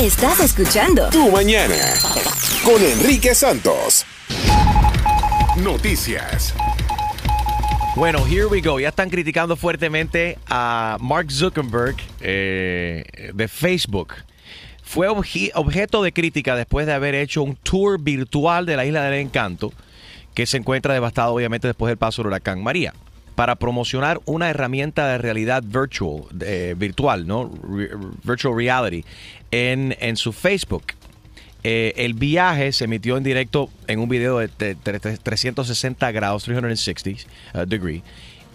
Estás escuchando Tu mañana con Enrique Santos. Noticias. Bueno, here we go. Ya están criticando fuertemente a Mark Zuckerberg eh, de Facebook. Fue obje- objeto de crítica después de haber hecho un tour virtual de la Isla del Encanto, que se encuentra devastado obviamente después del paso del huracán María, para promocionar una herramienta de realidad virtual, eh, virtual, ¿no? Re- virtual reality, en, en su Facebook. Eh, el viaje se emitió en directo en un video de, de- de 360 grados, 360 uh, degree.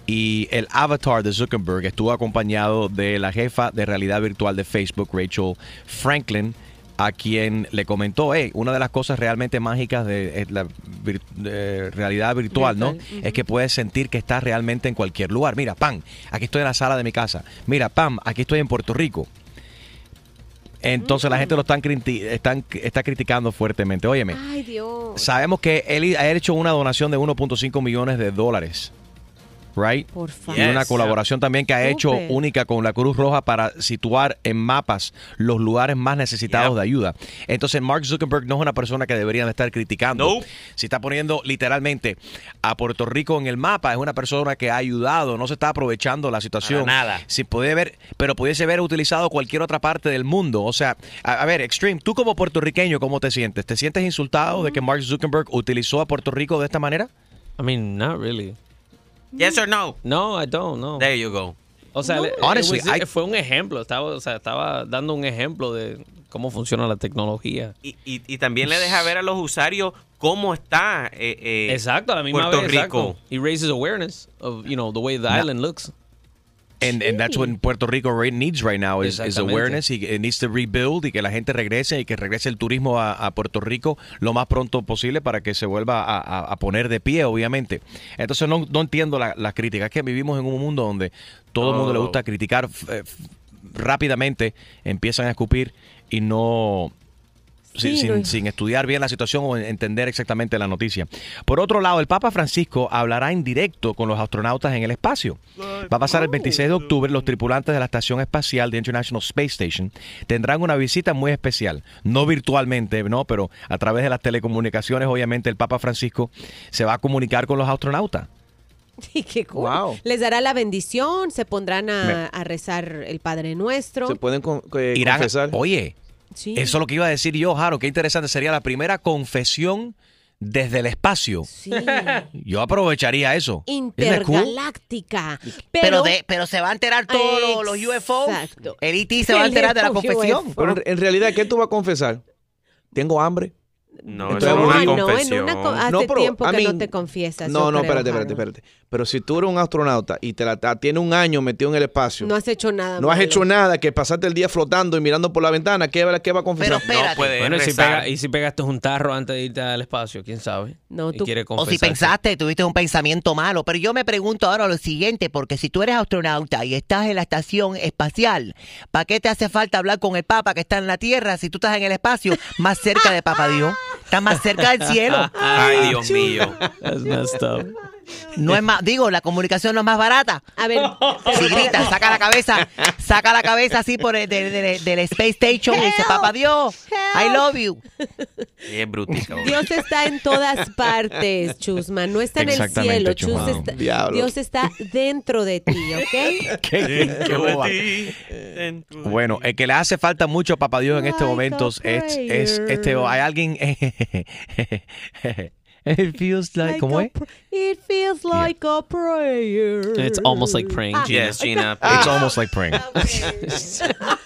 Y el avatar de Zuckerberg estuvo acompañado de la jefa de realidad virtual de Facebook, Rachel Franklin, a quien le comentó, hey, una de las cosas realmente mágicas de, la vir- de realidad virtual, ¿no? Es que puedes sentir que estás realmente en cualquier lugar. Mira, pam, aquí estoy en la sala de mi casa. Mira, pam, aquí estoy en Puerto Rico. Entonces la gente lo están, criti- están está criticando fuertemente. Óyeme, Ay, Dios. sabemos que él ha hecho una donación de 1.5 millones de dólares. Right? Por favor. Y una colaboración también que ha hecho única con la Cruz Roja para situar en mapas los lugares más necesitados Yep. de ayuda. Entonces Mark Zuckerberg no es una persona que deberían estar criticando. Nope. Si está poniendo literalmente a Puerto Rico en el mapa, es una persona que ha ayudado, no se está aprovechando la situación. Para nada. Si puede ver, pero pudiese haber utilizado cualquier otra parte del mundo. O sea, a, a ver, Extreme, tú como puertorriqueño, ¿cómo te sientes? ¿Te sientes insultado de que Mark Zuckerberg utilizó a Puerto Rico de esta manera? I mean, not really. Yes or no? No, I don't, no. There you go. O sea, Honestly, it was- I- fue un ejemplo. Estaba, o sea, estaba dando un ejemplo de cómo funciona la tecnología. Y, y, y también le deja ver a los usuarios cómo está eh, eh, Exacto, a la misma Puerto vez. Rico. Exacto. He raises awareness of, you know, the way the island looks. And, and that's what Puerto Rico needs right now is, is awareness y it needs to rebuild y que la gente regrese y que regrese el turismo a, a Puerto Rico lo más pronto posible para que se vuelva a, a- a poner de pie, obviamente. Entonces no, no entiendo la- las críticas. Es que vivimos en un mundo donde todo el mundo le Oh. gusta criticar eh, rápidamente, empiezan a escupir y no... sin, Sí, sin- no- sin estudiar bien la situación o entender exactamente la noticia. Por otro lado, el Papa Francisco hablará en directo con los astronautas en el espacio. Va a pasar el 26 de octubre. Los tripulantes de la Estación Espacial de International Space Station tendrán una visita muy especial. No virtualmente, no, pero a través de las telecomunicaciones, obviamente, el Papa Francisco se va a comunicar con los astronautas. Sí, qué cool. Wow. Les dará la bendición, se pondrán a, a rezar el Padre Nuestro. Se pueden con- eh, Irán, confesar. oye, Sí. eso es lo que iba a decir yo, Jaro. Qué interesante sería la primera confesión desde el espacio. Sí. Yo aprovecharía eso. Cool? Intergaláctica. Pero, Pero, de, pero se va a enterar todos los, los UFOs. Exacto. El IT se va a enterar de la confesión. UFO. Pero en, en realidad, ¿qué tú vas a confesar? Tengo hambre. No, Entonces, eso es una Ay, no, en confesión. una co- hace No, pero, tiempo que no te confiesas. No, no, creo, espérate, espérate, espérate. Pero si tú eres un astronauta y te la, ta- tiene un año metido en el espacio, No has hecho nada. no has malo. hecho nada, que pasaste el día flotando y mirando por la ventana, ¿qué, va- qué va a Pero confesar? espérate. No puede Bueno, y si, pega- y si pegaste un tarro antes de irte al espacio, quién sabe. No, tú- O si pensaste, tuviste un pensamiento malo. Pero yo me pregunto ahora lo siguiente, porque si tú eres astronauta y estás en la estación espacial, ¿para qué te hace falta hablar con el Papa que está en la Tierra si tú estás en el espacio más cerca de Papá Dios? Estás más cerca del cielo. Ay, Dios mío. That's messed up. No es más, digo, la comunicación no es más barata. A ver, Si grita, saca la cabeza, saca la cabeza así por el del, del- del Space Station y dice, Papá Dios, I love you. Es. Dios está en todas partes, Chusma. No está en el cielo. Chusma. Está-. Dios está dentro de ti, ¿ok? Qué- qué boba. Bueno, el que le hace falta mucho a Papá Dios en estos momentos es, es este, hay alguien, it feels like, ¿cómo a es? pr- It feels like a prayer. It's almost like praying, Ah. Gina. Yes, Gina. It's almost like praying.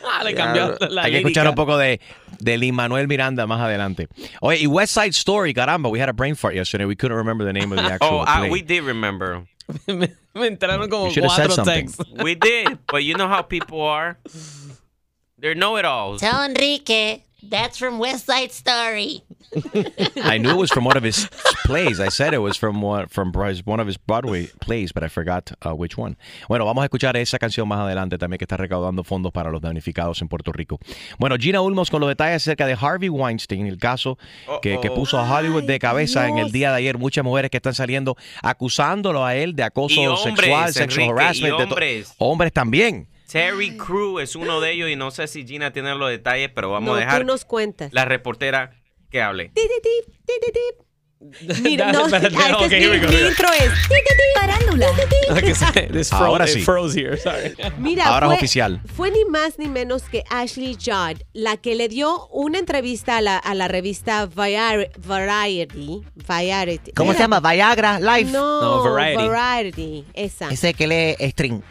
Ah, le cambió la Hay que escuchar lírica. un poco de, de Lin Manuel Miranda más adelante. Oye, y West Side Story, caramba, we had a brain fart yesterday. We couldn't remember the name of the actual Oh, uh, play. we did remember. me, me entraron como should have said cuatro something. texts. We did, but you know how people are. They're know-it-alls. Tell Enrique that's from West Side Story. I knew it was from one of his plays. I said it was from one, from one of his Broadway plays, but I forgot uh, which one. Bueno, vamos a escuchar esa canción más adelante también que está recaudando fondos para los damnificados en Puerto Rico. Bueno, Gina Ulmos con los detalles acerca de Harvey Weinstein, el caso que, que puso a Hollywood de cabeza en el día de ayer. Muchas mujeres que están saliendo acusándolo a él de acoso Y hombres, sexual, sexual y harassment. de to- hombres. hombres también. Terry Crew es uno de ellos y no sé si Gina tiene los detalles, pero vamos no, a dejar tú nos cuentas. la reportera que hable. Ti, ti, ti, ti, ti, ti. Mira, no, Espérate, ah, este okay, es mi, intro es. Parándula. Fro- Ahora sí. froze here. Sorry. Mira, Ahora es oficial. Fue ni más ni menos que Ashley Judd la que le dio una entrevista a la, a la revista Vari- Variety. Variety. ¿Cómo se llama? Viagra Life. No, No, Variety. Variety. Esa. Ese que lee string.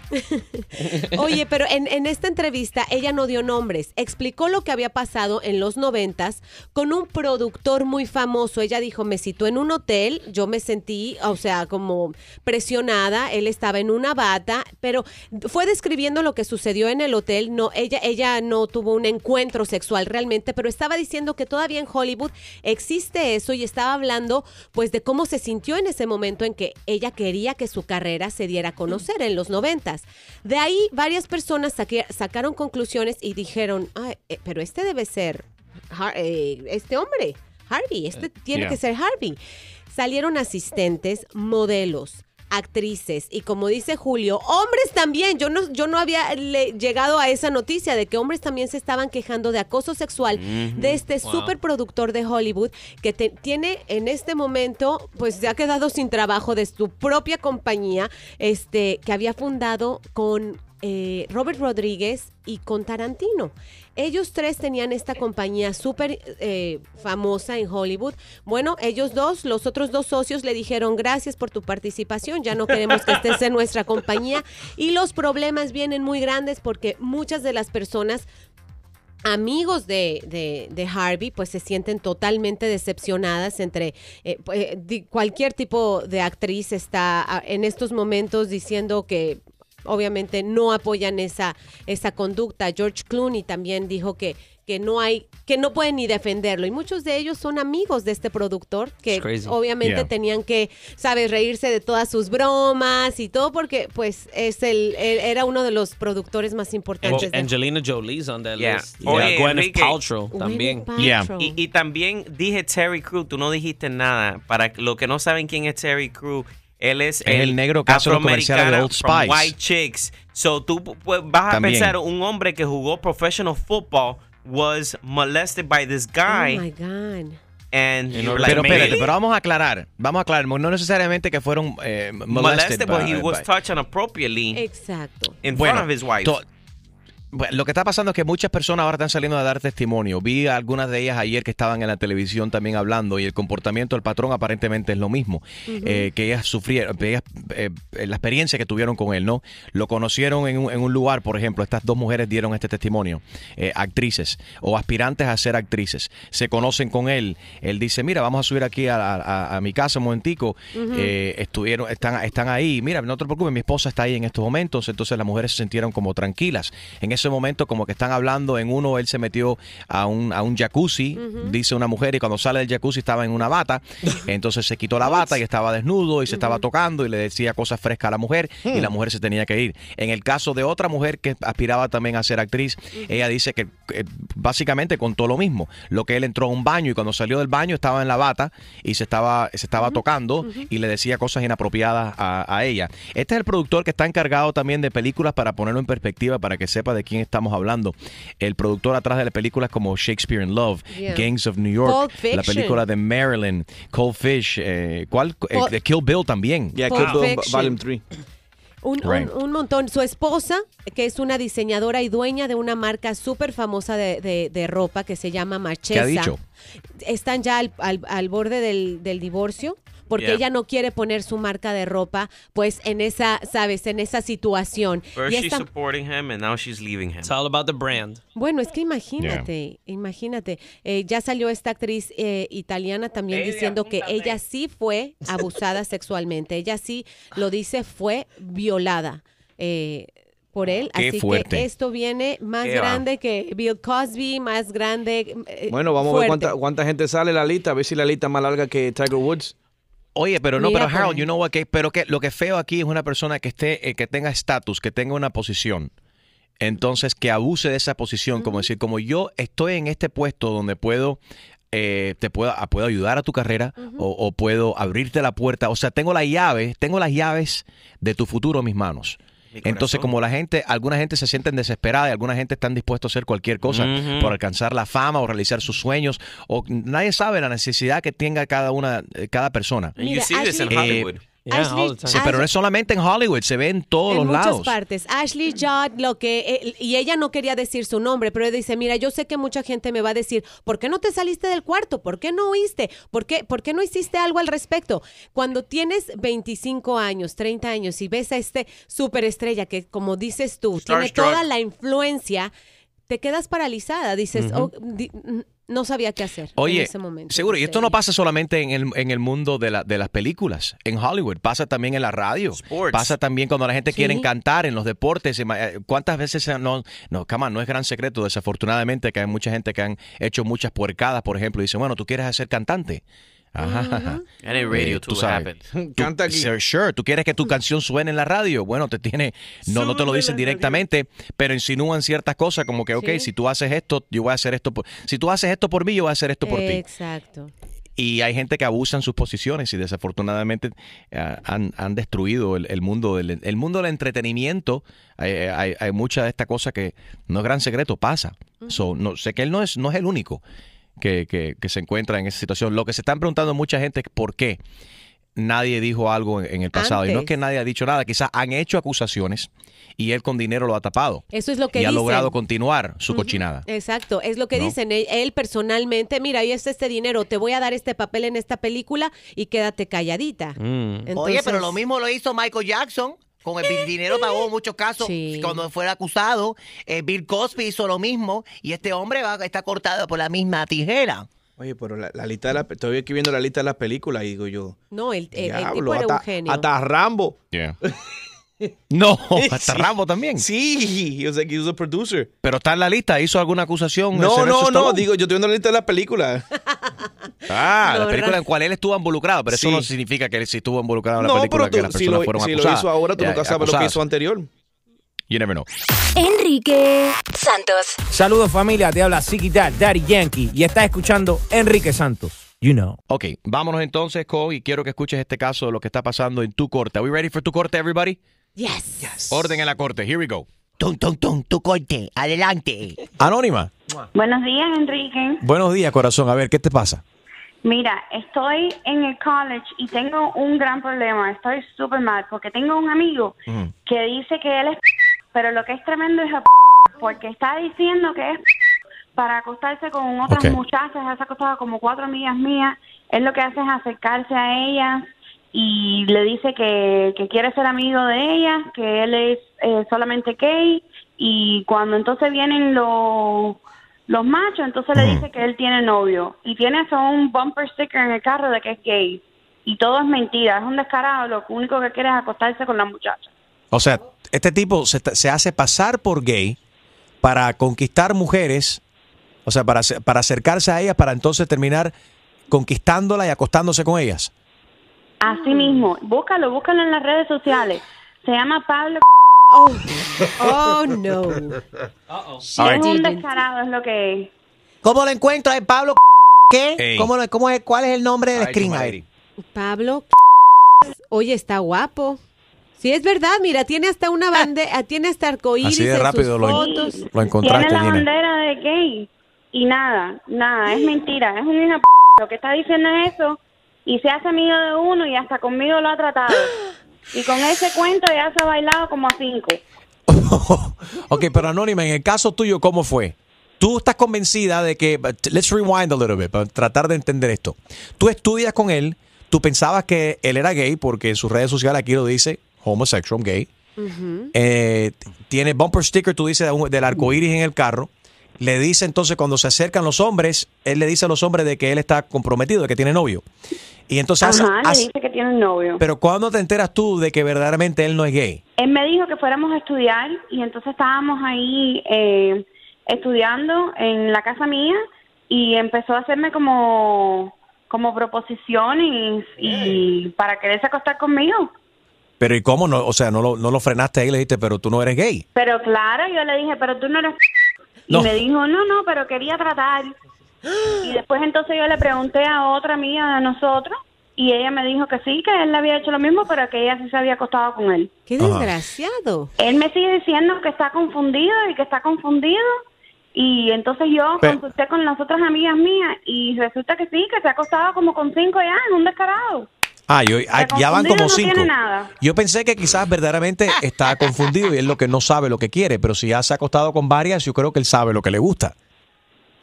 Oye, pero en, en esta entrevista ella no dio nombres. Explicó lo que había pasado en los noventas con un productor muy famoso. Ella dijo, me citó en un hotel, yo me sentí, o sea, como presionada. Él estaba en una bata, pero fue describiendo lo que sucedió en el hotel. No, ella, ella no tuvo un encuentro sexual realmente, pero estaba diciendo que todavía en Hollywood existe eso y estaba hablando, pues, de cómo se sintió en ese momento en que ella quería que su carrera se diera a conocer en los noventas. De ahí varias personas sacaron conclusiones y dijeron, "Ay, eh, pero este debe ser eh, este hombre, Harvey, este tiene yeah. que ser Harvey. Salieron asistentes, modelos, actrices y como dice Julio, hombres también. Yo no, yo no había le- llegado a esa noticia de que hombres también se estaban quejando de acoso sexual de este Wow. superproductor de Hollywood que te- tiene en este momento, pues se ha quedado sin trabajo de su propia compañía, este, que había fundado con eh, Robert Rodríguez y con Tarantino. Ellos tres tenían esta compañía súper eh, famosa en Hollywood. Bueno, ellos dos, los otros dos socios le dijeron gracias por tu participación, ya no queremos que estés en nuestra compañía. Y los problemas vienen muy grandes porque muchas de las personas amigos de, de- de Harvey pues se sienten totalmente decepcionadas entre eh, eh, cualquier tipo de actriz está ah, en estos momentos diciendo que obviamente no apoyan esa esa conducta George Clooney también dijo que que no hay que no pueden ni defenderlo y muchos de ellos son amigos de este productor que obviamente Yeah. tenían que sabes reírse de todas sus bromas y todo porque pues es el, él era uno de los productores más importantes de Angelina Jolie's on that Yeah. list. Oye, Yeah, Gwyneth Enrique. Paltrow también. Paltrow. Y, y también dije Terry Crew, tú no dijiste nada. Para los que no saben quién es Terry Crew, él es, Es el negro que hace los comerciales de Old Spice. White Chicks. So tú pues, vas a También. pensar, un hombre que jugó professional football was molested by this guy. Oh my God. and like, Pero Maybe. espérate, pero vamos a aclarar. Vamos a aclarar. No necesariamente que fueron eh, molested. molested, but by- he was by- touched inappropriately Exacto. in Bueno, front of his wife. to- lo que está pasando es que muchas personas ahora están saliendo a dar testimonio. Vi a algunas de ellas ayer que estaban en la televisión también hablando y el comportamiento del patrón aparentemente es lo mismo. Eh, que ellas sufrieron, ellas, eh, la experiencia que tuvieron con él, ¿no? Lo conocieron en un, en un lugar, por ejemplo, estas dos mujeres dieron este testimonio, eh, actrices o aspirantes a ser actrices. Se conocen con él. Él dice, mira, vamos a subir aquí a, a- a mi casa un momentico. Estuvieron, están, están ahí. Mira, no te preocupes, mi esposa está ahí en estos momentos. Entonces las mujeres se sintieron como tranquilas. En ese momento, como que están hablando, en uno él se metió a un, a un jacuzzi, dice una mujer, y cuando sale del jacuzzi estaba en una bata. Entonces se quitó la bata y estaba desnudo y se estaba tocando y le decía cosas frescas a la mujer y la mujer se tenía que ir. En el caso de otra mujer que aspiraba también a ser actriz, ella dice que eh, básicamente contó lo mismo. Lo que él entró a un baño y cuando salió del baño estaba en la bata y se estaba, se estaba tocando y le decía cosas inapropiadas a, a ella. Este es el productor que está encargado también de películas para ponerlo en perspectiva para que sepa de quién estamos hablando. El productor atrás de las películas como Shakespeare in Love, Yeah. Gangs of New York, la película de Marilyn, Cold Fish, eh, ¿cuál? Eh, Kill Bill también. Yeah, Kill Bill. Volume 3. Un, un- Right. un montón. Su esposa, que es una diseñadora y dueña de una marca súper famosa de, de- de ropa que se llama Marchesa. ¿Qué ha dicho? Están ya al, al- al borde del, del divorcio porque Yeah. ella no quiere poner su marca de ropa pues en esa, sabes, en esa situación. First Y she's supporting him and now she's leaving him. It's all about the brand. Bueno, es que imagínate, imagínate, eh, ya salió esta actriz eh, italiana también Ella, diciendo que ella sí fue abusada sexualmente, ella sí lo dice, fue violada eh, por él, Qué así fuerte. que esto viene más Qué va. grande que Bill Cosby, más grande. eh, Bueno, vamos a ver cuánta, cuánta gente sale en la lista, a ver si la lista es más larga que Tiger Woods. Oye, pero no, Mira pero Harold, ahí. you know what, que- pero que lo que feo aquí es una persona que esté, eh, que tenga estatus, que tenga una posición. Entonces, que abuse de esa posición, como decir, como yo estoy en este puesto donde puedo, eh, te puedo, puedo ayudar a tu carrera o, o puedo abrirte la puerta. O sea, tengo la llave, tengo las llaves de tu futuro en mis manos. Entonces, como la gente, alguna gente se sienten desesperada y alguna gente están dispuestos a hacer cualquier cosa por alcanzar la fama o realizar sus sueños, o nadie sabe la necesidad que tenga cada una, eh, cada persona. You see this in. Yeah, Ashley- all the time. Sí, pero no es solamente en Hollywood, se ve en todos en los muchas lados. partes. Ashley Judd, lo que eh, y ella no quería decir su nombre, pero ella dice, mira, yo sé que mucha gente me va a decir, ¿por qué no te saliste del cuarto? ¿Por qué no oíste? ¿Por qué, por qué no hiciste algo al respecto? Cuando tienes 25 años, 30 años y ves a este superestrella que, como dices tú, tiene toda la influencia, te quedas paralizada. Dices, oh, di- no sabía qué hacer en Oye, ese momento. seguro, y esto no ella. pasa solamente en el, en el mundo de, la- de las películas, en Hollywood, pasa también en la radio, Sports. pasa también cuando la gente Sí. quiere cantar en los deportes. Eh, ¿Cuántas veces se- no, no, come on, no es gran secreto, desafortunadamente, que hay mucha gente que han hecho muchas puercadas, por ejemplo, y dicen, bueno, tú quieres ser cantante. Ajá, ajá. And in radio Eh, too tú sabes. Tú- Canta aquí. sure, sure, tú quieres que tu canción suene en la radio. Bueno, te tiene, no, no te lo dicen directamente, pero insinúan ciertas cosas como que, ok, Sí. si tú haces esto, yo voy a hacer esto por, si tú haces esto por mí, yo voy a hacer esto por ti. Exacto. Y hay gente que abusa en sus posiciones y desafortunadamente eh, han, han destruido el, el mundo del el mundo del entretenimiento. Hay, hay, hay mucha de esta cosa que no es gran secreto, pasa. So, no, sé que él no es, no es el único que, que- que se encuentra en esa situación. Lo que se están preguntando mucha gente es por qué nadie dijo algo en, en el pasado. Y no es que nadie ha dicho nada, quizás han hecho acusaciones y él con dinero lo ha tapado. Eso es lo que y ha logrado continuar su cochinada. Exacto, es lo que ¿No? dicen. Él, él personalmente, mira, ahí está este dinero, te voy a dar este papel en esta película y quédate calladita. Mm. Oye, pero lo mismo lo hizo Michael Jackson. Con el dinero pagó muchos casos Sí. cuando fue acusado. Eh, Bill Cosby hizo lo mismo y este hombre va, está cortado por la misma tijera. Oye, pero la, la lista de la, estoy aquí viendo la lista de las películas y digo yo, No, el, el- el tipo era hasta, un genio. hasta Rambo. Yeah. no, hasta Sí. Rambo también. Sí, he was like, he was a producer. Pero está en la lista, hizo alguna acusación. No, no, no, digo, yo estoy viendo la lista de las películas. Ah, No, la película ¿verdad? en cual él estuvo involucrado, pero eso no significa que él sí estuvo involucrado en la No, película pero que tú, las si, personas lo, fueron si lo acusadas. hizo ahora, tú Ya, nunca sabes lo que acusadas. hizo anterior. You never know. Enrique Santos. Saludos familia, te habla Ziggy Dad, Daddy Yankee y estás escuchando Enrique Santos. You know. Ok, vámonos entonces, Co, y quiero que escuches este caso de lo que está pasando en tu corte. Are we ready for tu corte, everybody? Yes. Orden en la corte, here we go. Tum, tum, tum, tu corte, adelante. Anónima, Buenos días, Enrique. buenos días, corazón. A ver, ¿qué te pasa? Mira, estoy en el college y tengo un gran problema. Estoy súper mal porque tengo un amigo que dice que él es pero lo que es tremendo es porque está diciendo que es para acostarse con otras muchachas. Él se ha acostado como cuatro amigas mías. Él lo que hace es acercarse a ellas y le dice que, que quiere ser amigo de ellas, que él es eh, solamente gay y cuando entonces vienen los los machos, entonces le dice que él tiene novio y tiene hasta un bumper sticker en el carro de que es gay y todo es mentira, es un descarado, lo único que quiere es acostarse con la muchacha. O sea, este tipo se, se hace pasar por gay para conquistar mujeres, o sea, para, para acercarse a ellas, para entonces terminar conquistándola y acostándose con ellas. Así mismo, búscalo, búscalo en las redes sociales. Se llama Pablo. Oh, oh no. Es un descarado, es lo que es. ¿Cómo lo encuentro? ¿Es Pablo qué? ¿Cómo lo- cómo es, ¿Cuál es el nombre del Ay, screen? Pablo, oye, está guapo. Sí, es verdad, mira, tiene hasta una bandera, tiene hasta arcoíris Así de en rápido sus lo, fotos. lo encontraste, Tiene la Gina. bandera de gay y nada, nada, es mentira, es un hijo de p***. Lo que está diciendo es eso y se hace amigo de uno y hasta conmigo lo ha tratado. Y con ese cuento ya se ha bailado como a cinco. ok, pero Anónima, en el caso tuyo, ¿cómo fue? Tú estás convencida de que, but let's rewind a little bit, para tratar de entender esto. Tú estudias con él, tú pensabas que él era gay, porque en sus redes sociales aquí lo dice, homosexual, gay. Eh, tiene bumper sticker, tú dices, de un- del arco iris en el carro. Le dice entonces, cuando se acercan los hombres, él le dice a los hombres de que él está comprometido, de que tiene novio. Y entonces, hace- Ajá, le dice que tiene novio. pero ¿cuándo te enteras tú de que verdaderamente él no es gay? Él me dijo que fuéramos a estudiar y entonces estábamos ahí eh, estudiando en la casa mía y empezó a hacerme como como proposiciones y para quererse acostar conmigo. Pero ¿y cómo? No, o sea, no lo, no lo frenaste ahí y le dijiste, pero tú no eres gay. Pero claro, yo le dije, pero tú no eres... No. Y me dijo, no, no, pero quería tratar. Y después entonces yo le pregunté a otra amiga de nosotros y ella me dijo que sí, que él le había hecho lo mismo, pero que ella sí se había acostado con él. Qué desgraciado. Él me sigue diciendo que está confundido y que está confundido. Y entonces yo Pe- consulté con las otras amigas mías y resulta que sí, que se ha acostado como con cinco ya en un descarado. Ah, yo- ah, ya van como cinco. nada. Yo pensé que quizás verdaderamente está confundido y es lo que no sabe lo que quiere, pero si ya se ha acostado con varias, yo creo que él sabe lo que le gusta.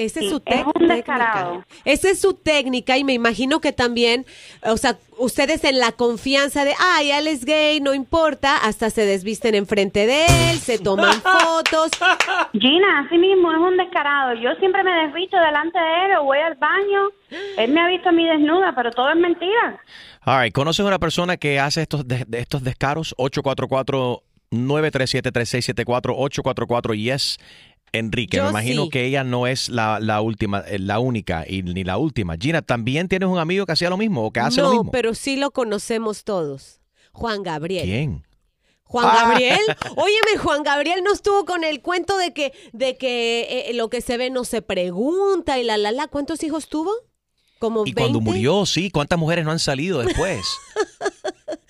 Esa es Sí, su es tec- un técnica. descarado. Esa es su técnica y me imagino que también, o sea, ustedes en la confianza de, ay, él es gay, no importa, hasta se desvisten enfrente de él, se toman fotos. Gina, así mismo es un descarado. Yo siempre me desvisto delante de él o voy al baño. Él me ha visto a mí desnuda, pero todo es mentira. All right, ¿conoces a una persona que hace estos, de, de estos descaros? 844-937-3674, 844-YES. Enrique, Yo me imagino sí. que ella no es la, la última, eh, la única y ni la última. Gina, ¿también tienes un amigo que hacía lo mismo o que hace lo no, mismo? pero sí lo conocemos todos. Juan Gabriel. ¿Quién? Juan Ah. Gabriel, óyeme, Juan Gabriel no estuvo con el cuento de que, de que eh, lo que se ve no se pregunta y la la la. ¿Cuántos hijos tuvo? Como Y 20. cuando murió, sí, ¿cuántas mujeres no han salido después?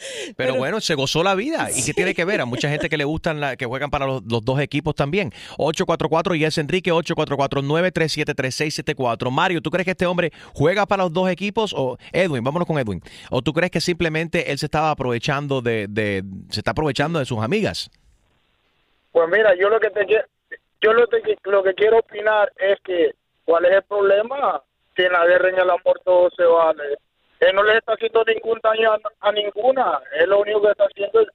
Pero, bueno, se gozó la vida. ¿Y qué tiene que ver? A mucha gente que le gustan, la, que juegan para los, los dos equipos también. 844 y es Enrique, 844-937-3674. Mario, ¿tú crees que este hombre juega para los dos equipos? O Edwin, vámonos con Edwin. ¿O tú crees que simplemente él se estaba aprovechando de, de se está aprovechando de sus amigas? Pues mira, yo lo que te quiero, yo lo, que- lo que quiero opinar es que cuál es el problema si en la guerra y en el amor todo se vale. Él no le está haciendo ningún daño a, a ninguna. Él lo único que está haciendo es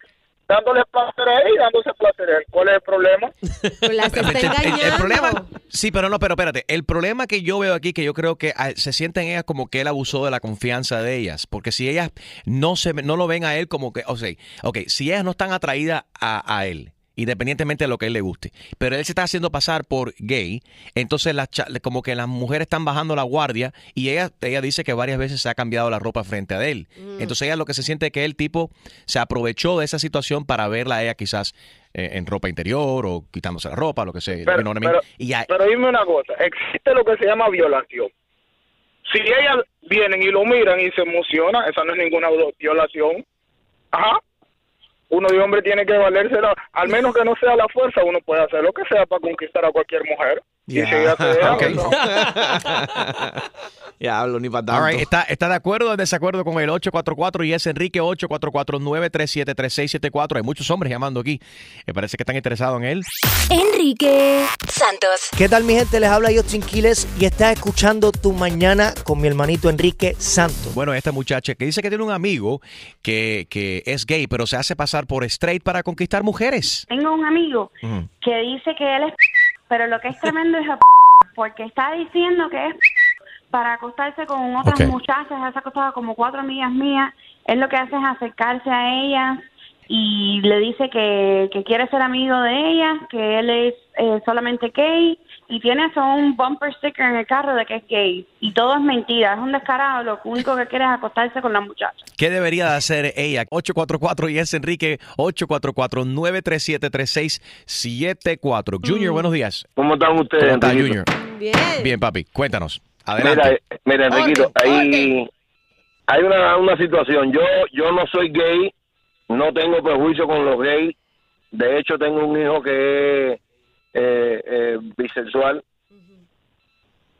dándole placer a él y dándose placer a él. ¿Cuál es el problema? Las está El- el- engañando. El, problema, sí, pero no, pero espérate. El problema que yo veo aquí, que yo creo que ah, se sienten ellas como que él abusó de la confianza de ellas. Porque si ellas no se no lo ven a él como que, o sea, ok, si ellas no están atraídas a, a él, independientemente de lo que a él le guste, pero él se está haciendo pasar por gay, entonces las cha- como que las mujeres están bajando la guardia y ella, ella dice que varias veces se ha cambiado la ropa frente a él. Mm. Entonces ella lo que se siente es que el tipo se aprovechó de esa situación para verla a ella quizás eh, en ropa interior o quitándose la ropa, lo que sea. Pero, pero- y ya, pero dime una cosa, existe lo que se llama violación. Si ellas vienen y lo miran y se emociona, esa no es ninguna violación. Ajá. Uno de hombre tiene que valérsela, al menos que no sea la fuerza, uno puede hacer lo que sea para conquistar a cualquier mujer. Ya. hablo ni para tanto. right, ¿Está, ¿Está de acuerdo o en desacuerdo con el 844 y es Enrique 844-937-3674? Hay muchos hombres llamando aquí. Me parece que están interesados en él. Enrique Santos. ¿Qué tal mi gente? Les habla Justin Quiles y estás escuchando Tu Mañana con mi hermanito Enrique Santos. Bueno, esta muchacha que dice que tiene un amigo que, que es gay, pero se hace pasar por straight para conquistar mujeres. Tengo un amigo que dice que él es pero lo que es tremendo es porque está diciendo que es para acostarse con otras Ok. muchachas, ha acostado como cuatro amigas mías, él lo que hace es acercarse a ellas y le dice que, que quiere ser amigo de ellas, que él es eh, solamente gay y tiene hasta un bumper sticker en el carro de que es gay y todo es mentira, es un descarado, lo único que quiere es acostarse con la muchacha. ¿Qué debería de hacer ella? 844 y es Enrique 844-937-3674. Junior, buenos días. ¿Cómo están ustedes, ¿Cómo está? Junior? Bien. Bien, papi, cuéntanos. Mira, Adelante. eh, mira, Enriquito, hay, hay una, una situación. Yo, yo no soy gay, no tengo prejuicio con los gays. De hecho, tengo un hijo que es eh, eh, bisexual.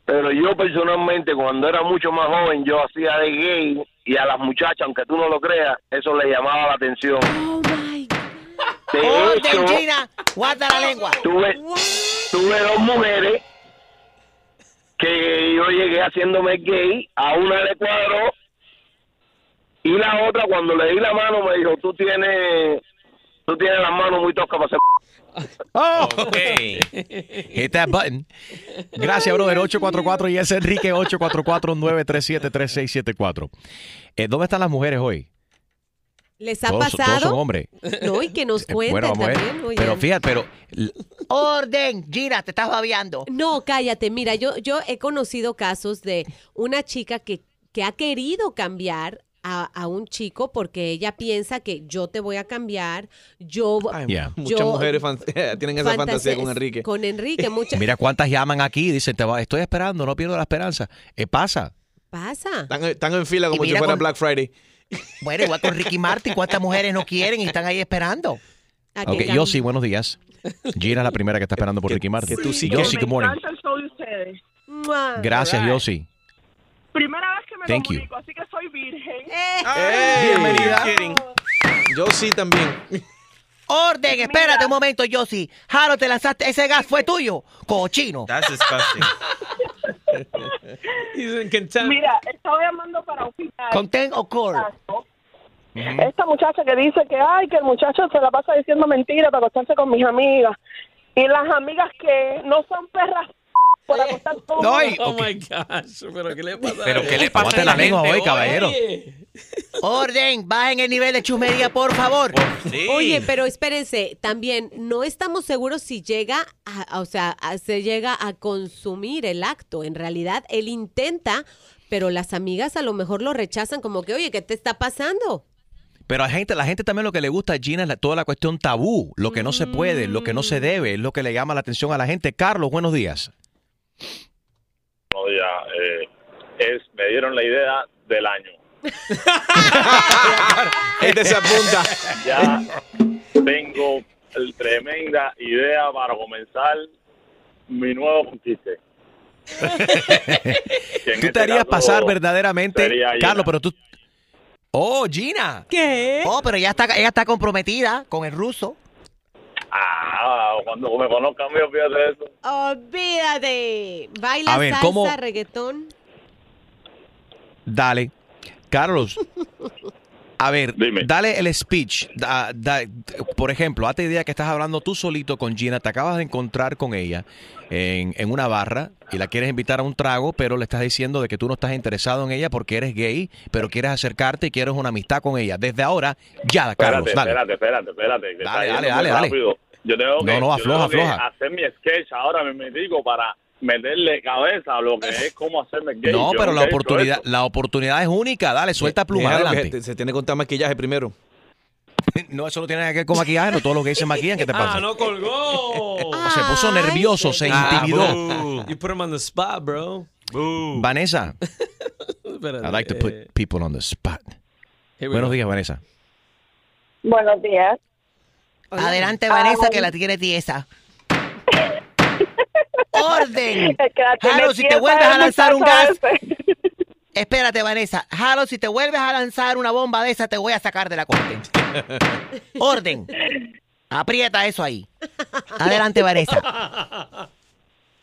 Pero yo personalmente, cuando era mucho más joven, yo hacía de gay y a las muchachas, aunque tú no lo creas, eso le llamaba la atención. De hecho, Orden, Gina, guarda la lengua. tuve, tuve dos mujeres que yo llegué haciéndome gay, a una le cuadró y la otra cuando le di la mano me dijo, tú tienes, tú tienes las manos muy toscas para hacer... Oh, Hit that button. Gracias, brother. 844 y es Enrique 844-937-3674. Eh, ¿Dónde están las mujeres hoy? ¿Les ha Todos- pasado? todos son hombres. No, y que nos cuenten bueno, vamos a ver. también. oye. Pero fíjate, pero Orden, Gina, te estás babeando. No, cállate. Mira, yo, yo he conocido casos de una chica que, que ha querido cambiar a, a un chico porque ella piensa que yo te voy a cambiar, yo... Yeah. Muchas yo- mujeres fan- tienen esa fantasía con Enrique. Con Enrique, muchas... mira cuántas llaman aquí y dicen, te va, estoy esperando, no pierdo la esperanza. Eh, pasa. pasa? Están, están en fila como si fuera con- Black Friday. Bueno, igual con Ricky Martin, ¿cuántas mujeres no quieren y están ahí esperando? Ok, Yossi, buenos días. Gina es la primera que está esperando por Ricky Martin. Yossi, good morning. encanta el show de ustedes. Gracias. Yossi. Primera vez que me Thank you. comunico, así que soy virgen. Bienvenida. Yo sí también. Orden, espérate un momento, Yossi. Jaro, te lanzaste, ese gas fue tuyo. Cochino. That's disgusting. Mira, estaba llamando para opinar. Content o core. Esta muchacha que dice que, ay, que el muchacho se la pasa diciendo mentiras para acostarse con mis amigas. Y las amigas que no son perras por acostarse con No, y- Oh my gosh, pero ¿qué le pasa? Pero ¿qué le pasa a la lengua hoy, caballero? Orden, bajen el nivel de chusmería, por favor. Oye, pero espérense, también no estamos seguros si llega, a, a- o sea, a- se llega a consumir el acto. En realidad, él intenta, pero las amigas a lo mejor lo rechazan como que, oye, ¿qué te está pasando? Pero a gente, la gente también lo que le gusta a Gina es la- toda la cuestión tabú, lo que no se puede, lo que no se debe, es lo que le llama la atención a la gente. Carlos, buenos días. No, ya, eh, es, me dieron la idea del año. Este se apunta. Ya tengo el- tremenda idea para comenzar mi nuevo conquiste. Tú este te harías caso pasar verdaderamente. Carlos, pero tú... Oh, Gina. ¿Qué? Oh, pero ya está, ella está comprometida con el ruso. Ah, cuando me conozcan, me olvídate de eso. Olvídate. Baila A ver, salsa, ¿cómo- reggaetón. Dale. Carlos. A ver, dale el speech. Da- da- por ejemplo, hazte idea que estás hablando tú solito con Gina, te acabas de encontrar con ella en, en una barra y la quieres invitar a un trago, pero le estás diciendo de que tú no estás interesado en ella porque eres gay, pero quieres acercarte y quieres una amistad con ella. Desde ahora, ya, Carlos, Espérate, dale. espérate, espérate, espérate. Dale, dale, dale, dale. Yo tengo que, No, no, yo afloja, tengo que afloja. hacer mi sketch ahora me digo para meterle cabeza a lo que es cómo hacerme gay. No, Yo pero la oportunidad, la oportunidad es única. Dale, suelta pluma, Déjalo que adelante. te- Se tiene que contar maquillaje primero. No, eso no tiene nada que ver con maquillaje, no todos los gays se maquillan, ¿qué te pasa? Ah, no colgó. Se puso nervioso, se intimidó. Ah, you put him on the spot, bro. Vanessa, I like to put eh, people on the spot. Buenos días, Vanessa. Buenos días. Adelante, Vanessa, que la tiene tiesa. ¡Orden! Jalo, si te vuelves a lanzar un gas. Espérate, Vanessa. Jalo, si te vuelves a lanzar una bomba de esa, te voy a sacar de la corte. Orden. Aprieta eso ahí. Adelante, Vanessa.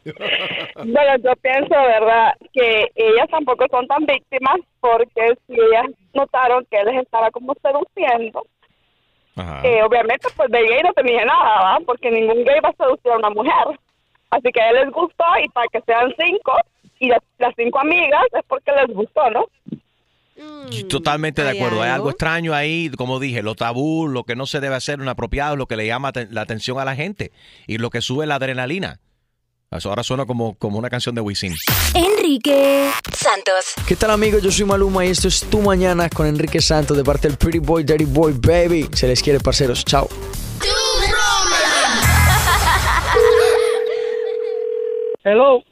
Bueno, yo pienso, verdad, que ellas tampoco son tan víctimas porque si ellas notaron que él les estaba como seduciendo, eh, obviamente pues de gay no tenía nada, ¿va? Porque ningún gay va a seducir a una mujer. Así que a él les gustó y para que sean cinco y las, las cinco amigas es porque les gustó, ¿no? Totalmente de ¿Hay acuerdo. Hay algo? extraño ahí, como dije, lo tabú, lo que no se debe hacer inapropiado, lo que le llama la atención a la gente y lo que sube la adrenalina. Eso ahora suena como, como una canción de Wisin. Enrique Santos. ¿Qué tal amigos? Yo soy Maluma y esto es Tu Mañana con Enrique Santos de parte del Pretty Boy, Dirty Boy, Baby. Se les quiere, parceros. Chao. Hello.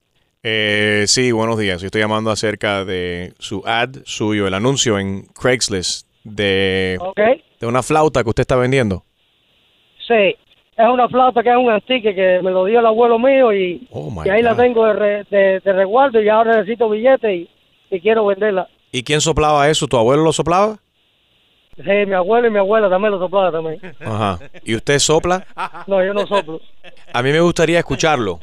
Eh, sí, buenos días. Yo estoy llamando acerca de su ad suyo, el anuncio en Craigslist de, de una flauta que usted está vendiendo. Sí. Es una flauta que es un antique que me lo dio el abuelo mío y, Oh, y ahí la tengo de, re- de, de resguardo y ahora necesito billete y, y quiero venderla. ¿Y quién soplaba eso? ¿Tu abuelo lo soplaba? Sí, mi abuelo y mi abuela también lo soplaba también. Ajá. ¿Y usted sopla? No, yo no soplo. A mí me gustaría escucharlo.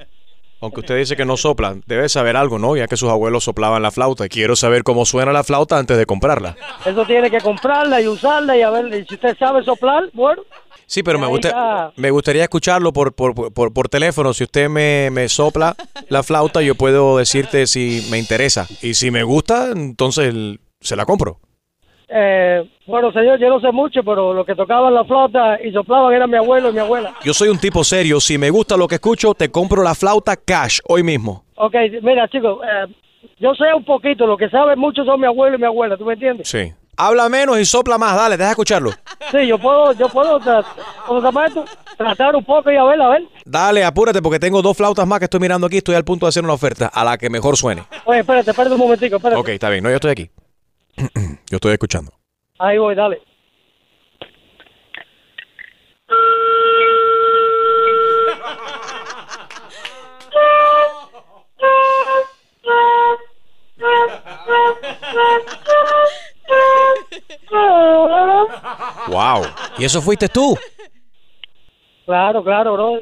Aunque usted dice que no sopla, debe saber algo, ¿no? Ya que sus abuelos soplaban la flauta. Quiero saber cómo suena la flauta antes de comprarla. Eso tiene que comprarla y usarla y a ver si usted sabe soplar, bueno. Sí, pero me, gusta, me gustaría escucharlo por, por, por, por teléfono. Si usted me, me sopla la flauta, yo puedo decirte si me interesa. Y si me gusta, entonces se la compro. Eh, bueno, señor, yo no sé mucho, pero lo que tocaban la flauta y soplaban era mi abuelo y mi abuela. Yo soy un tipo serio. Si me gusta lo que escucho, te compro la flauta cash hoy mismo. Ok, mira, chicos, eh, yo sé un poquito, lo que saben mucho son mi abuelo y mi abuela, ¿tú me entiendes? Sí. Habla menos y sopla más. Dale, deja escucharlo. Sí, yo puedo, yo puedo, tra- ¿cómo se llama esto? Tratar un poco y a ver, a ver. Dale, apúrate porque tengo dos flautas más que estoy mirando aquí. Estoy al punto de hacer una oferta a la que mejor suene. Oye, espérate, espérate un momentico, espérate. Ok, está bien. No, yo estoy aquí. yo estoy escuchando. Ahí voy, dale. Wow. ¿Y eso fuiste tú? Claro, claro, bro.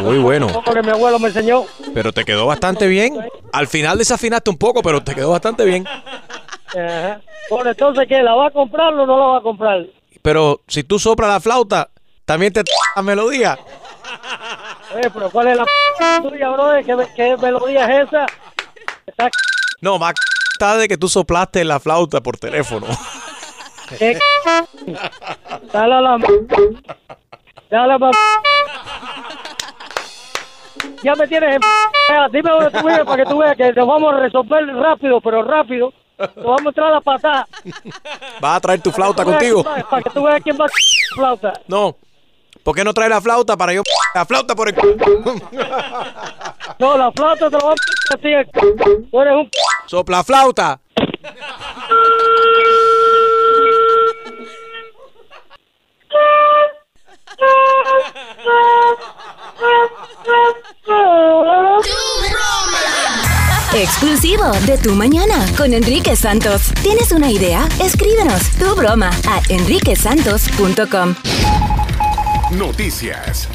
Muy bueno. Porque mi abuelo me enseñó. Pero te quedó bastante bien. Al final desafinaste un poco, pero te quedó bastante bien. Ajá. Bueno, entonces, ¿qué? ¿La va a comprar o no la va a comprar? Pero si tú soplas la flauta, también te la melodía. Oye, pero ¿cuál es la tuya, bro? ¿Qué, qué melodía es esa? Está No, más está de que tú soplaste la flauta por teléfono. ¿Qué? Dale a la... Dale a la... Ya me tienes en... Dime dónde tú vives para que tú veas que nos vamos a resolver rápido, pero rápido. Nos vamos a entrar a la patada. ¿Vas a traer tu flauta contigo? Para que tú veas quién va a flauta. No. ¿Por qué no trae la flauta para yo la flauta por el No, la flauta te la vamos a ti. Tú eres un... Sopla flauta. Exclusivo de Tu Mañana con Enrique Santos. ¿Tienes una idea? Escríbenos tu broma a enriquesantos.com. Noticias.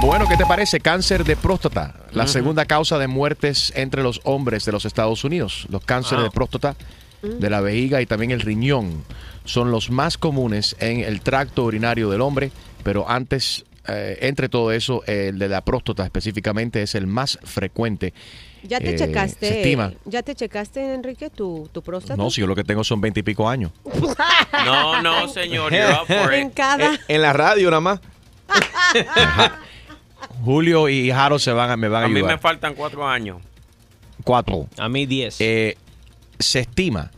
Bueno, ¿qué te parece? Cáncer de próstata, la segunda causa de muertes entre los hombres de los Estados Unidos. Los cánceres de próstata, de la vejiga y también el riñón son los más comunes en el tracto urinario del hombre, pero antes, eh, entre todo eso, el de la próstata específicamente es el más frecuente. ¿Ya te Eh, checaste? Se estima. ¿Ya te checaste, Enrique, tu, tu próstata? No, si yo lo que tengo son veinte y pico años. No, no, señor. You're up for En it. cada... En la radio nada más. Julio y Jaro se van a, me van a, A mí me faltan cuatro años. Cuatro. A mí 10. Eh, se estima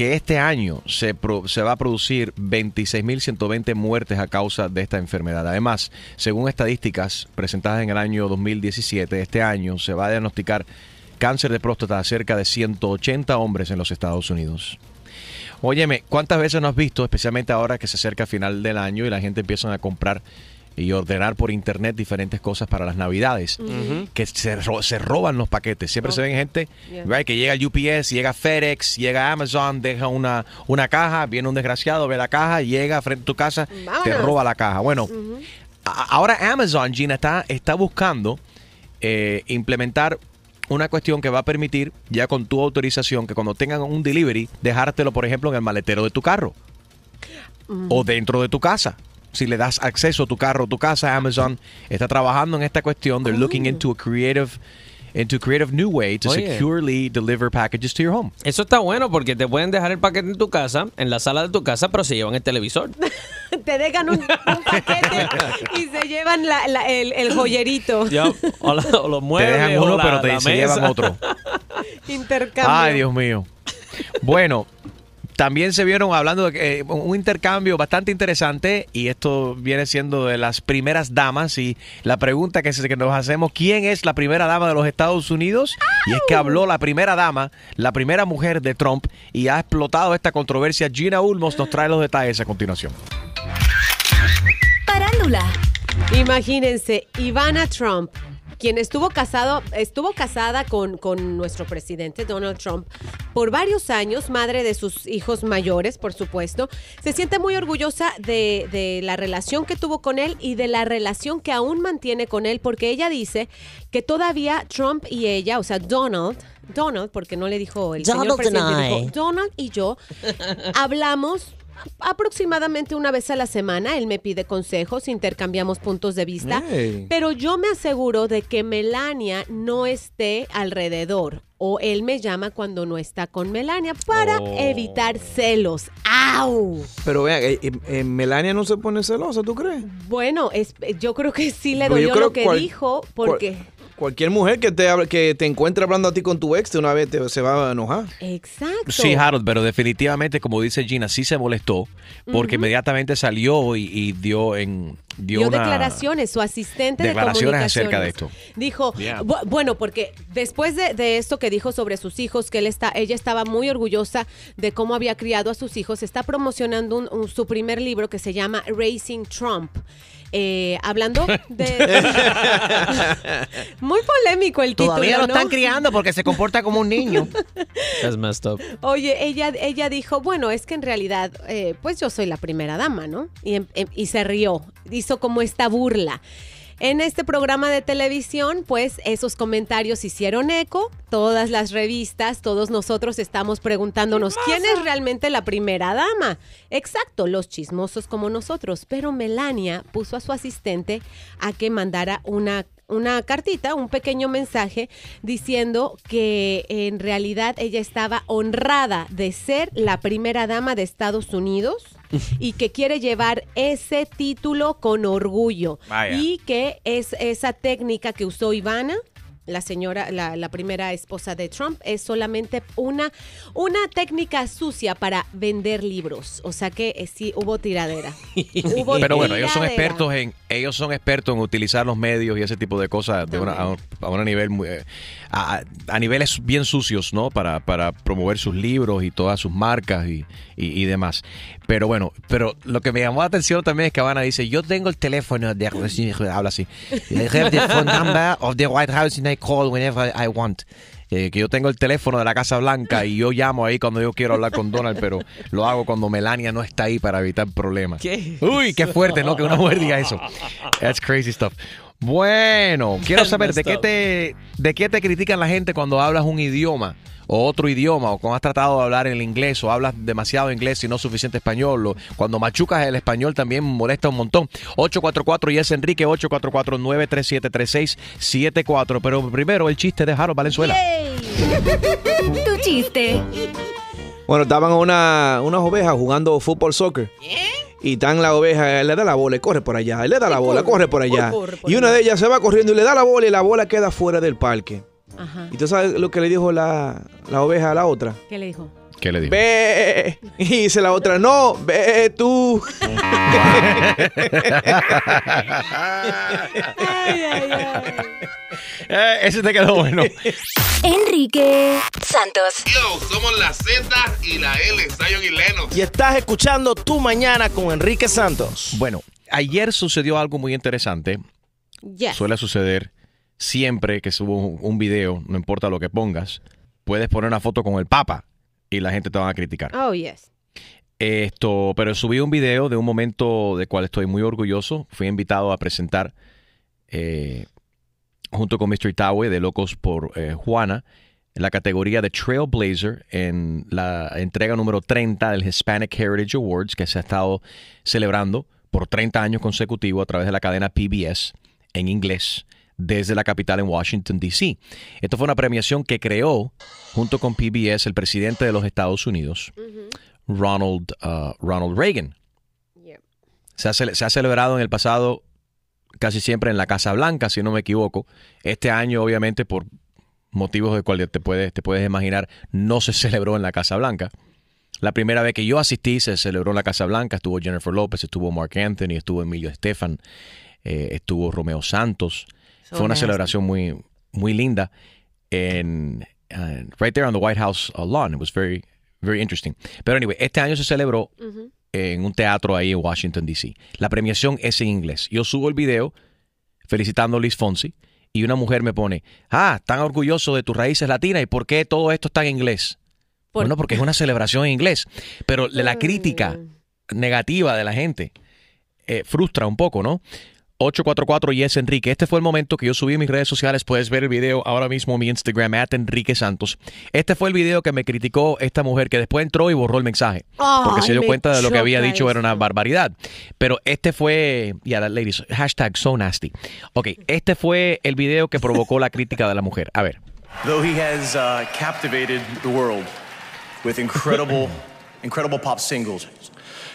que este año se, va a producir 26.120 muertes a causa de esta enfermedad. Además, según estadísticas presentadas en el año 2017, este año se va a diagnosticar cáncer de próstata a cerca de 180 hombres en los Estados Unidos. Óyeme, ¿cuántas veces no has visto, especialmente ahora que se acerca el final del año y la gente empieza a comprar y ordenar por internet diferentes cosas para las navidades? Que se, ro- se roban los paquetes. Siempre se ven gente Yeah. que llega el UPS, llega FedEx, llega Amazon, deja una, una caja, viene un desgraciado, ve la caja, llega frente a tu casa, te roba la caja. Bueno, ahora Amazon, Gina, está, está buscando eh, implementar una cuestión que va a permitir, ya con tu autorización, que cuando tengan un delivery, dejártelo, por ejemplo, en el maletero de tu carro o dentro de tu casa. Si le das acceso a tu carro o tu casa, Amazon está trabajando en esta cuestión. They're looking into a creative, into a creative new way to Oye. securely deliver packages to your home. Eso está bueno porque te pueden dejar el paquete en tu casa, en la sala de tu casa, pero se llevan el televisor. Te dejan un, un paquete y se llevan la- la- el, el joyerito. O, la- o los Te muebles. dejan uno, la- pero te se llevan otro. Intercambio. Ay, Dios mío. Bueno, también se vieron hablando de eh, un intercambio bastante interesante y esto viene siendo de las primeras damas y la pregunta que, se- que nos hacemos, ¿quién es la primera dama de los Estados Unidos? Y es que habló la primera dama, la primera mujer de Trump y ha explotado esta controversia. Gina Ulmos nos trae los detalles a continuación. Parándula. Imagínense, Ivana Trump, quien estuvo casado, estuvo casada con, con nuestro presidente Donald Trump por varios años, madre de sus hijos mayores, por supuesto, se siente muy orgullosa de, de la relación que tuvo con él y de la relación que aún mantiene con él, porque ella dice que todavía Trump y ella, o sea, Donald, Donald, porque no le dijo el señor Donald presidente, and I. dijo, Donald y yo hablamos aproximadamente una vez a la semana. Él me pide consejos, intercambiamos puntos de vista. Pero yo me aseguro de que Melania no esté alrededor. O él me llama cuando no está con Melania para Oh. evitar celos. ¡Au! Pero vean, eh, eh, eh, Melania no se pone celosa, ¿tú crees? Bueno, es- yo creo que sí le Porque yo lo que cual- dijo porque... Cualquier mujer que te, hable- que te encuentre hablando a ti con tu ex, de una vez te- se va a enojar. Exacto. Sí, Harold, pero definitivamente, como dice Gina, sí se molestó porque inmediatamente salió y, y dio en dio, dio una- declaraciones, su asistente declaraciones de acerca de esto. Dijo, Yeah. bu- bueno, porque después de, de esto que dijo sobre sus hijos, que él está, ella estaba muy orgullosa de cómo había criado a sus hijos, está promocionando un- un- su primer libro que se llama Racing Trump. Eh, hablando de... muy polémico el título, Todavía lo ¿no? están criando porque se comporta como un niño. That's messed up. Oye, ella, ella dijo, bueno, es que en realidad, eh, pues yo soy la primera dama, ¿no? Y, em- em- y se rió, hizo como esta burla. En este programa de televisión, pues esos comentarios hicieron eco, todas las revistas, todos nosotros estamos preguntándonos quién es realmente la primera dama. Exacto, los chismosos como nosotros, pero Melania puso a su asistente a que mandara una una cartita, un pequeño mensaje diciendo que en realidad ella estaba honrada de ser la primera dama de Estados Unidos y que quiere llevar ese título con orgullo Vaya. y que es esa técnica que usó Ivana la señora, la, la primera esposa de Trump, es solamente una, una técnica sucia para vender libros. O sea que eh, sí hubo tiradera. Hubo Pero bueno, ellos son expertos en ellos son expertos en utilizar los medios y ese tipo de cosas de una- a, un- a un nivel muy, eh, a, a niveles bien sucios, ¿no? Para, para promover sus libros y todas sus marcas y, y- y demás. Pero bueno, pero lo que me llamó la atención también es que Habana dice, yo tengo el teléfono de habla así. I have the phone number of the White House and I call whenever I want. Eh, que yo tengo el teléfono de la Casa Blanca y yo llamo ahí cuando yo quiero hablar con Donald, pero lo hago cuando Melania no está ahí para evitar problemas. ¿Qué? Uy, qué fuerte, ¿no? Que una mujer diga eso. That's crazy stuff. Bueno, quiero saber de qué te de qué te critican la gente cuando hablas un idioma o otro idioma o cuando has tratado de hablar el inglés o hablas demasiado inglés y no suficiente español o cuando machucas el español también molesta un montón. 844 y es Enrique 844 937 3674, pero primero el chiste de Harold Valenzuela. Tu chiste. Bueno, estaban una, unas ovejas jugando fútbol soccer. Y tan la oveja, él le da la bola y corre por allá. Él le da la bola, corre por allá. Y una de ellas se va corriendo y le da la bola y la bola queda fuera del parque. Ajá. ¿Y tú sabes lo que le dijo la, la oveja a la otra? ¿Qué le dijo? ¿Qué le dijo? Ve. Y dice la otra, no, ve tú. Eh, ese te quedó bueno. Enrique Santos. Yo, somos la Z y la L, Zion y Lennox. Y estás escuchando Tu Mañana con Enrique Santos. Bueno, ayer sucedió algo muy interesante. Yes. Suele suceder siempre que subo un video, no importa lo que pongas, puedes poner una foto con el Papa y la gente te va a criticar. Oh, yes. Esto, pero subí un video de un momento del cual estoy muy orgulloso. Fui invitado a presentar eh, junto con Mr. Itaue de Locos por eh, Juana en la categoría de Trailblazer en la entrega número 30 del Hispanic Heritage Awards que se ha estado celebrando por 30 años consecutivos a través de la cadena PBS en inglés desde la capital en Washington, D.C. Esto fue una premiación que creó junto con PBS el presidente de los Estados Unidos, Ronald, uh, Ronald Reagan. Se ha, cele- se ha celebrado en el pasado casi siempre en la Casa Blanca, si no me equivoco. Este año, obviamente, por motivos de cuales te puedes, te puedes imaginar, no se celebró en la Casa Blanca. La primera vez que yo asistí se celebró en la Casa Blanca, estuvo Jennifer López, estuvo Mark Anthony, estuvo Emilio Estefan, eh, estuvo Romeo Santos. So Fue una celebración muy, muy linda en uh, right there on the White House uh, lawn. It was very, very interesting. Pero anyway, este año se celebró en un teatro ahí en Washington, D.C. La premiación es en inglés. Yo subo el video felicitando a Luis Fonsi y una mujer me pone, ah, tan orgulloso de tus raíces latinas y por qué todo esto está en inglés. Bueno, porque es una celebración en inglés. Pero la crítica negativa de la gente eh, frustra un poco, ¿no? 844 Yes Enrique. Este fue el momento que yo subí en mis redes sociales. Puedes ver el video ahora mismo en mi Instagram, at Enrique Santos. Este fue el video que me criticó esta mujer que después entró y borró el mensaje. porque se dio cuenta de lo que había dicho era una barbaridad. Pero este fue, yeah, that ladies, hashtag so nasty. Ok, este fue el video que provocó la crítica de la mujer. A ver. Though he has uh, captivated the world with incredible, incredible pop singles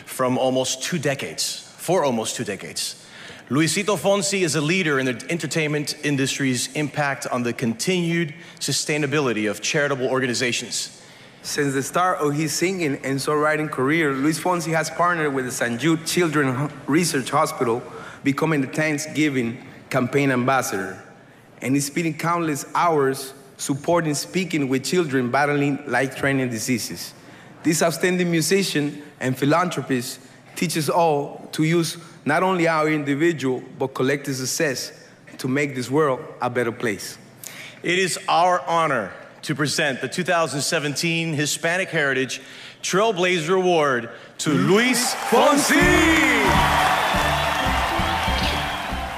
from almost two decades, for almost two decades, Luisito Fonsi is a leader in the entertainment industry's impact on the continued sustainability of charitable organizations. Since the start of his singing and songwriting career, Luis Fonsi has partnered with the St. Jude Children's Research Hospital, becoming the Thanksgiving campaign ambassador. And he's spending countless hours supporting speaking with children battling life-threatening diseases. This outstanding musician and philanthropist teaches all to use not only our individual but collective success to make this world a better place. It is our honor to present the 2017 Hispanic Heritage Trailblazer Award to Luis Fonsi.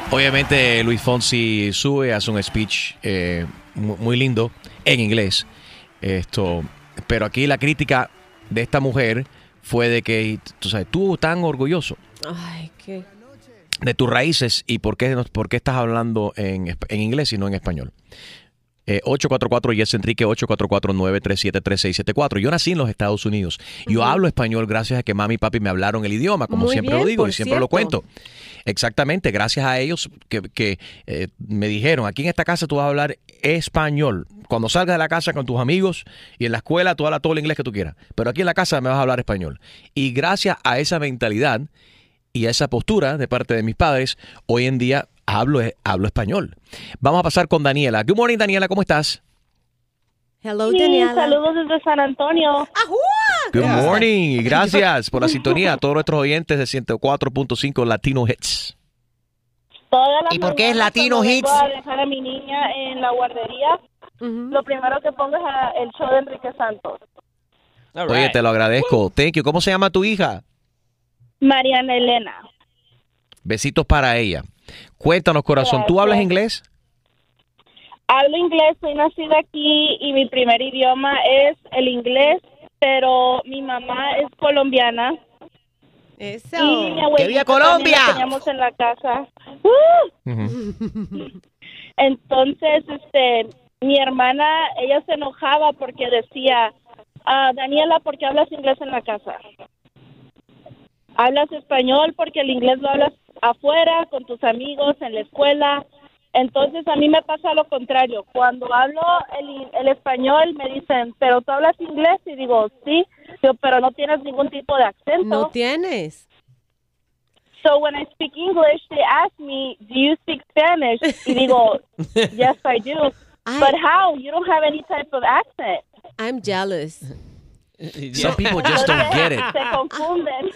Obviamente Luis Fonsi sube, hace un speech eh, muy lindo en inglés. Esto, pero aquí la crítica de esta mujer fue de que tú sabes, tú tan orgulloso Ay, qué. de tus raíces y por qué, por qué estás hablando en, en inglés y no en español. Eh, 844 Yes Enrique 844-937-3674. Yo nací en los Estados Unidos. Yo hablo español gracias a que mami y papi me hablaron el idioma, como Muy siempre lo digo y siempre lo cuento. Exactamente, gracias a ellos que, que, eh, me dijeron, aquí en esta casa tú vas a hablar español. Cuando salgas de la casa con tus amigos y en la escuela tú hablas todo el inglés que tú quieras. Pero aquí en la casa me vas a hablar español. Y gracias a esa mentalidad y a esa postura de parte de mis padres, hoy en día hablo, hablo español. Vamos a pasar con Daniela. Good morning, Daniela, ¿cómo estás? Hello, Sí, Daniela. saludos desde San Antonio. Good morning. y Gracias por la sintonía a todos nuestros oyentes de 104.5 Latino Hits. ¿Y por qué es Latino Hits? vengo a dejar a mi niña en la guardería. Lo primero que pongo es a- el show de Enrique Santos. Oye, te lo agradezco. Thank you. ¿Cómo se llama tu hija? Mariana Elena. Besitos para ella. Cuéntanos, corazón, ¿tú hablas inglés? Hablo inglés, soy nacida aquí y mi primer idioma es el inglés, pero mi mamá es colombiana. Eso. Y mi abuelita ¡Que viva Colombia! la teníamos en la casa. ¡Uh! Entonces, este, mi hermana, ella se enojaba porque decía, ah, Daniela, ¿por qué hablas inglés en la casa? Hablas español porque el inglés lo hablas afuera, con tus amigos, en la escuela. Entonces, a mí me pasa lo contrario. Cuando hablo el, el español, me dicen, ¿pero tú hablas inglés? Y digo, sí, Digo, pero no tienes ningún tipo de acento. No tienes. So when I speak English, they ask me, "Do you speak Spanish?" Y digo, "Yes, I do." But how? You don't have any type of accent. I'm jealous. Some people just don't get it. Se confunden.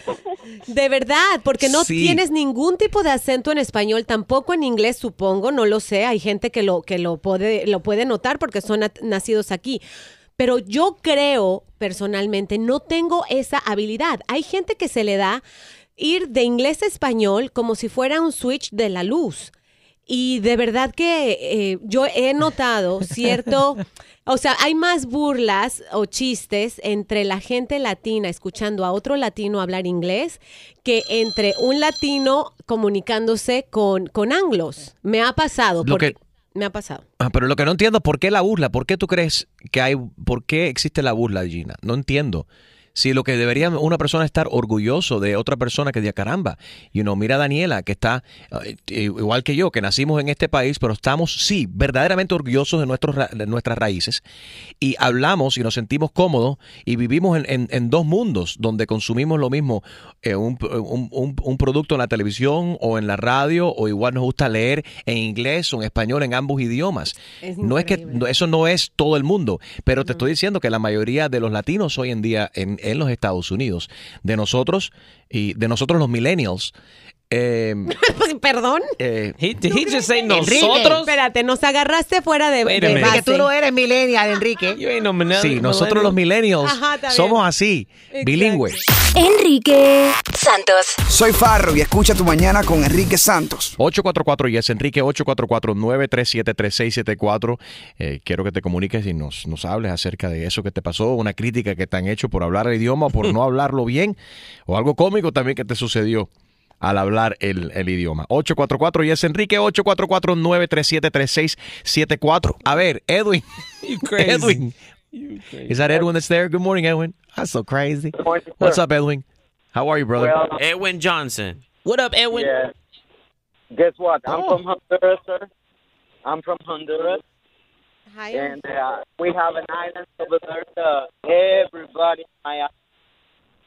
De verdad, porque no Sí. tienes ningún tipo de acento en español, tampoco en inglés, supongo, no lo sé. Hay gente que lo que lo puede lo puede notar porque son nacidos aquí. Pero yo creo personalmente no tengo esa habilidad. Hay gente que se le da ir de inglés a español como si fuera un switch de la luz. Y de verdad que eh, yo he notado cierto, o sea, hay más burlas o chistes entre la gente latina escuchando a otro latino hablar inglés que entre un latino comunicándose con, con anglos. Me ha pasado. Lo porque- que- Me ha pasado. Ah, pero lo que no entiendo, ¿por qué la burla? ¿Por qué tú crees que hay, por qué existe la burla, Gina? No entiendo. Si lo que debería una persona estar orgulloso de otra persona que diga, caramba, you know, mira a Daniela, que está eh, igual que yo, que nacimos en este país, pero estamos, sí, verdaderamente orgullosos de, nuestros, de nuestras raíces y hablamos y nos sentimos cómodos y vivimos en, en- en dos mundos donde consumimos lo mismo, eh, un, un- un- un producto en la televisión o en la radio, o igual nos gusta leer en inglés o en español, en ambos idiomas. Es no es que no- eso no es todo el mundo, pero te estoy diciendo que la mayoría de los latinos hoy en día en, en los Estados Unidos, de nosotros y de nosotros los millennials, eh, Perdón. eh, He, he just say Enrique, nosotros. Espérate, nos agarraste fuera de, Wait a de minute. base. Que tú no eres millennial, Enrique. You ain't no millennial- sí, nosotros los millennials Ajá, está bien. somos así, bilingües. Enrique Santos. Soy Farro y escucha tu mañana con Enrique Santos. 844 yes Enrique 844-937-3674. Eh, quiero que te comuniques y nos, nos hables acerca de eso que te pasó, una crítica que te han hecho por hablar el idioma o por no hablarlo bien, o algo cómico también que te sucedió al hablar el, el idioma. 844 yes Enrique 844-937-3674. A ver, Edwin. crazy. Edwin. Is that Edwin that's there? Good morning, Edwin. That's so crazy. What's up, Edwin? How are you, brother? Edwin Johnson. What up, Edwin? Yeah. Guess what? I'm Oh. from Honduras, sir. I'm from Honduras. Hi. And uh, we have an island over there. Uh, everybody in my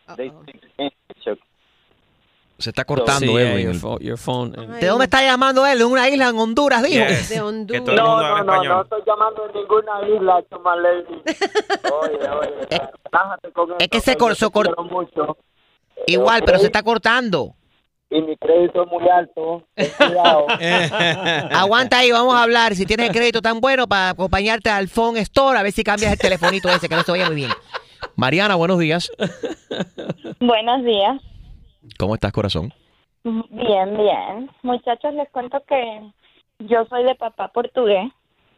island, they speak English. Se está cortando, Sí, Edwin. your phone- your phone, eh. ¿De dónde está llamando él? De una isla en Honduras, dijo. Yes. De Honduras. No, no, no, no estoy llamando de ninguna isla, Chuma Lady. Oye, oye, relájate con Es que se cor- yo se te cor- quiero mucho. Igual, pero se está cortando. Y mi crédito es muy alto. cuidado. Aguanta ahí, vamos a hablar. Si tienes el crédito tan bueno para acompañarte al Phone Store, a ver si cambias el telefonito ese, que no se oye muy bien. Mariana, buenos días. Buenos días. ¿Cómo estás, corazón? Bien, bien. Muchachos, les cuento que yo soy de papá portugués.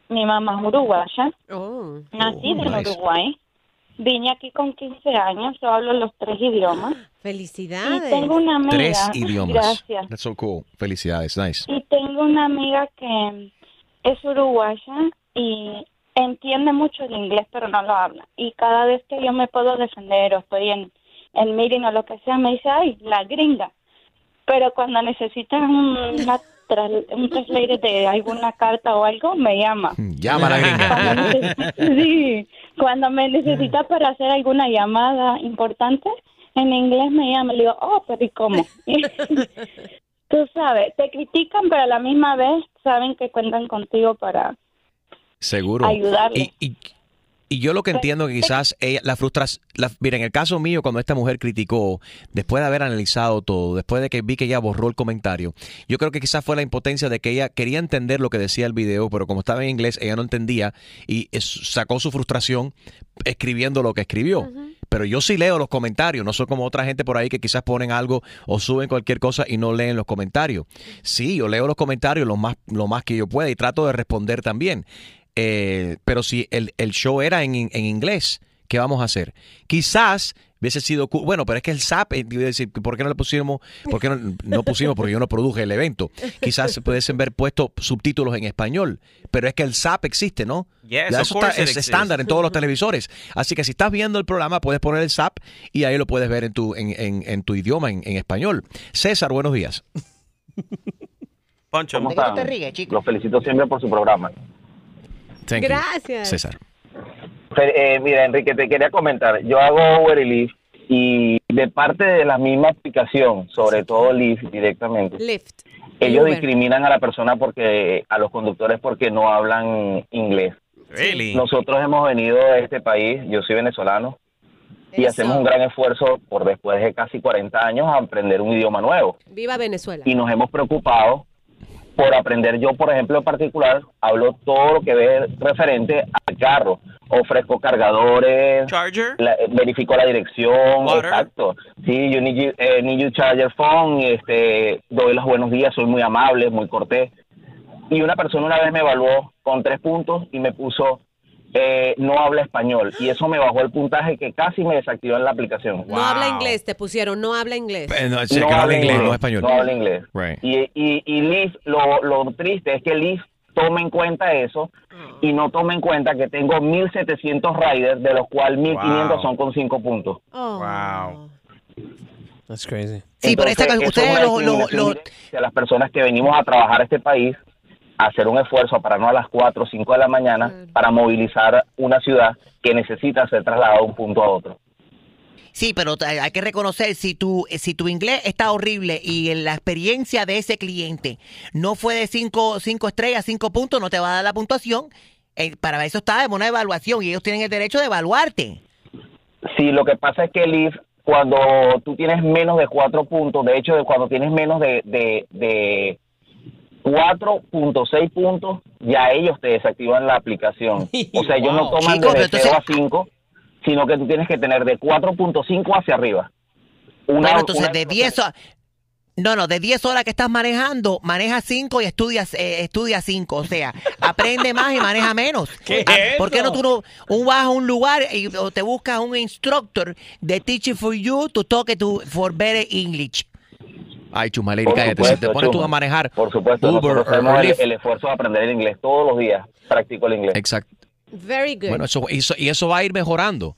Mi mamá es uruguaya. Oh. Nací en nice. Uruguay. Vine aquí con 15 años. Yo hablo los tres idiomas. Felicidades. Y tengo una amiga. Tres idiomas. Gracias. That's so cool. Felicidades, nice. Y tengo una amiga que es uruguaya y entiende mucho el inglés, pero no lo habla. Y cada vez que yo me puedo defender o estoy en, en meeting o lo que sea, me dice, ay, la gringa. Pero cuando necesitan una tras- un translator de alguna carta o algo, me llama. Llama a la gringa. Sí, cuando me necesita para hacer alguna llamada importante, en inglés me llama le digo, oh, pero ¿y cómo? Tú sabes, te critican, pero a la misma vez saben que cuentan contigo para Seguro. ayudarle. Y, y- y yo lo que entiendo que quizás ella, la frustración, la, mira, en el caso mío, cuando esta mujer criticó, después de haber analizado todo, después de que vi que ella borró el comentario, yo creo que quizás fue la impotencia de que ella quería entender lo que decía el video, pero como estaba en inglés, ella no entendía y sacó su frustración escribiendo lo que escribió. Pero yo sí leo los comentarios, no soy como otra gente por ahí que quizás ponen algo o suben cualquier cosa y no leen los comentarios. Sí, yo leo los comentarios lo más, lo más que yo pueda y trato de responder también. Eh, pero si el, el show era en, en inglés, ¿qué vamos a hacer? Quizás hubiese sido. Bueno, pero es que el SAP, eh, iba a decir, ¿por qué no le pusimos? ¿Por qué no, no pusimos? Porque yo no produje el evento. Quizás se pudiesen ver puesto subtítulos en español, pero es que el SAP existe, ¿no? Yes, Eso está, es estándar en todos los televisores. Así que si estás viendo el programa, puedes poner el SAP y ahí lo puedes ver en tu, en, en- en tu idioma, en, en español. César, buenos días. Poncho, ¿Cómo están? Los felicito siempre por su programa. Thank you. Gracias. César. Eh, mira, Enrique, te quería comentar. Yo hago Uber y Lyft y de parte de la misma aplicación, sobre todo Lyft directamente, Lyft. ellos Uber. discriminan a la persona porque a los conductores porque no hablan inglés. Really? Nosotros hemos venido a este país, yo soy venezolano, y hacemos un gran esfuerzo por después de casi 40 años a aprender un idioma nuevo. Viva Venezuela. Y nos hemos preocupado por aprender. Yo, por ejemplo, en particular, hablo todo lo que ve referente al carro. Ofrezco cargadores, la- eh, verifico la dirección, Water. exacto. Sí, yo need you, eh, need you charger phone, este, doy los buenos días, soy muy amable, muy cortés. Y una persona una vez me evaluó con tres puntos y me puso eh, no habla español. Y eso me bajó el puntaje que casi me desactivó en la aplicación. No habla inglés, te pusieron, no habla inglés. Eh, no, no habla inglés, no español. No habla inglés. Right. Y, y, y Lyft, lo, lo triste es que Lyft toma en cuenta eso y no toma en cuenta que tengo 1.700 riders, de los cuales 1.500 Wow. son con 5 puntos. Oh. That's crazy. Sí, pero esta- Entonces, eso ustedes lo- lo- lo- las personas que venimos a trabajar a este país, hacer un esfuerzo para no a las 4 o 5 de la mañana, para movilizar una ciudad que necesita ser trasladada de un punto a otro. Sí, pero hay que reconocer, si tu, si tu inglés está horrible y en la experiencia de ese cliente no fue de cinco, cinco estrellas, cinco puntos, no te va a dar la puntuación. Eh, para eso está en una evaluación y ellos tienen el derecho de evaluarte. Sí, lo que pasa es que Leaf, cuando tú tienes menos de cuatro puntos, de hecho, de cuando tienes menos de, de, de 4.6 puntos, ya ellos te desactivan la aplicación. O sea, ellos no toman Chico, de pero 0 a 5, sino que tú tienes que tener de 4.5 hacia arriba. Una- bueno, entonces una- de 10 horas... No, no, de 10 horas que estás manejando, maneja 5 y estudias eh, estudia 5. O sea, aprende más y maneja menos. ¿Qué Ah, es ¿Por qué no tú no un vas a un lugar y o te buscas un instructor de Teaching for You to talk to for better English? Ay, Chumaleri, Por cállate. Si te supuesto, pones tú Chuma. a manejar Por supuesto, Uber o- el, el esfuerzo de aprender el inglés todos los días. Practico el inglés. Exacto. Very good. Bueno, eso, eso- y eso va a ir mejorando.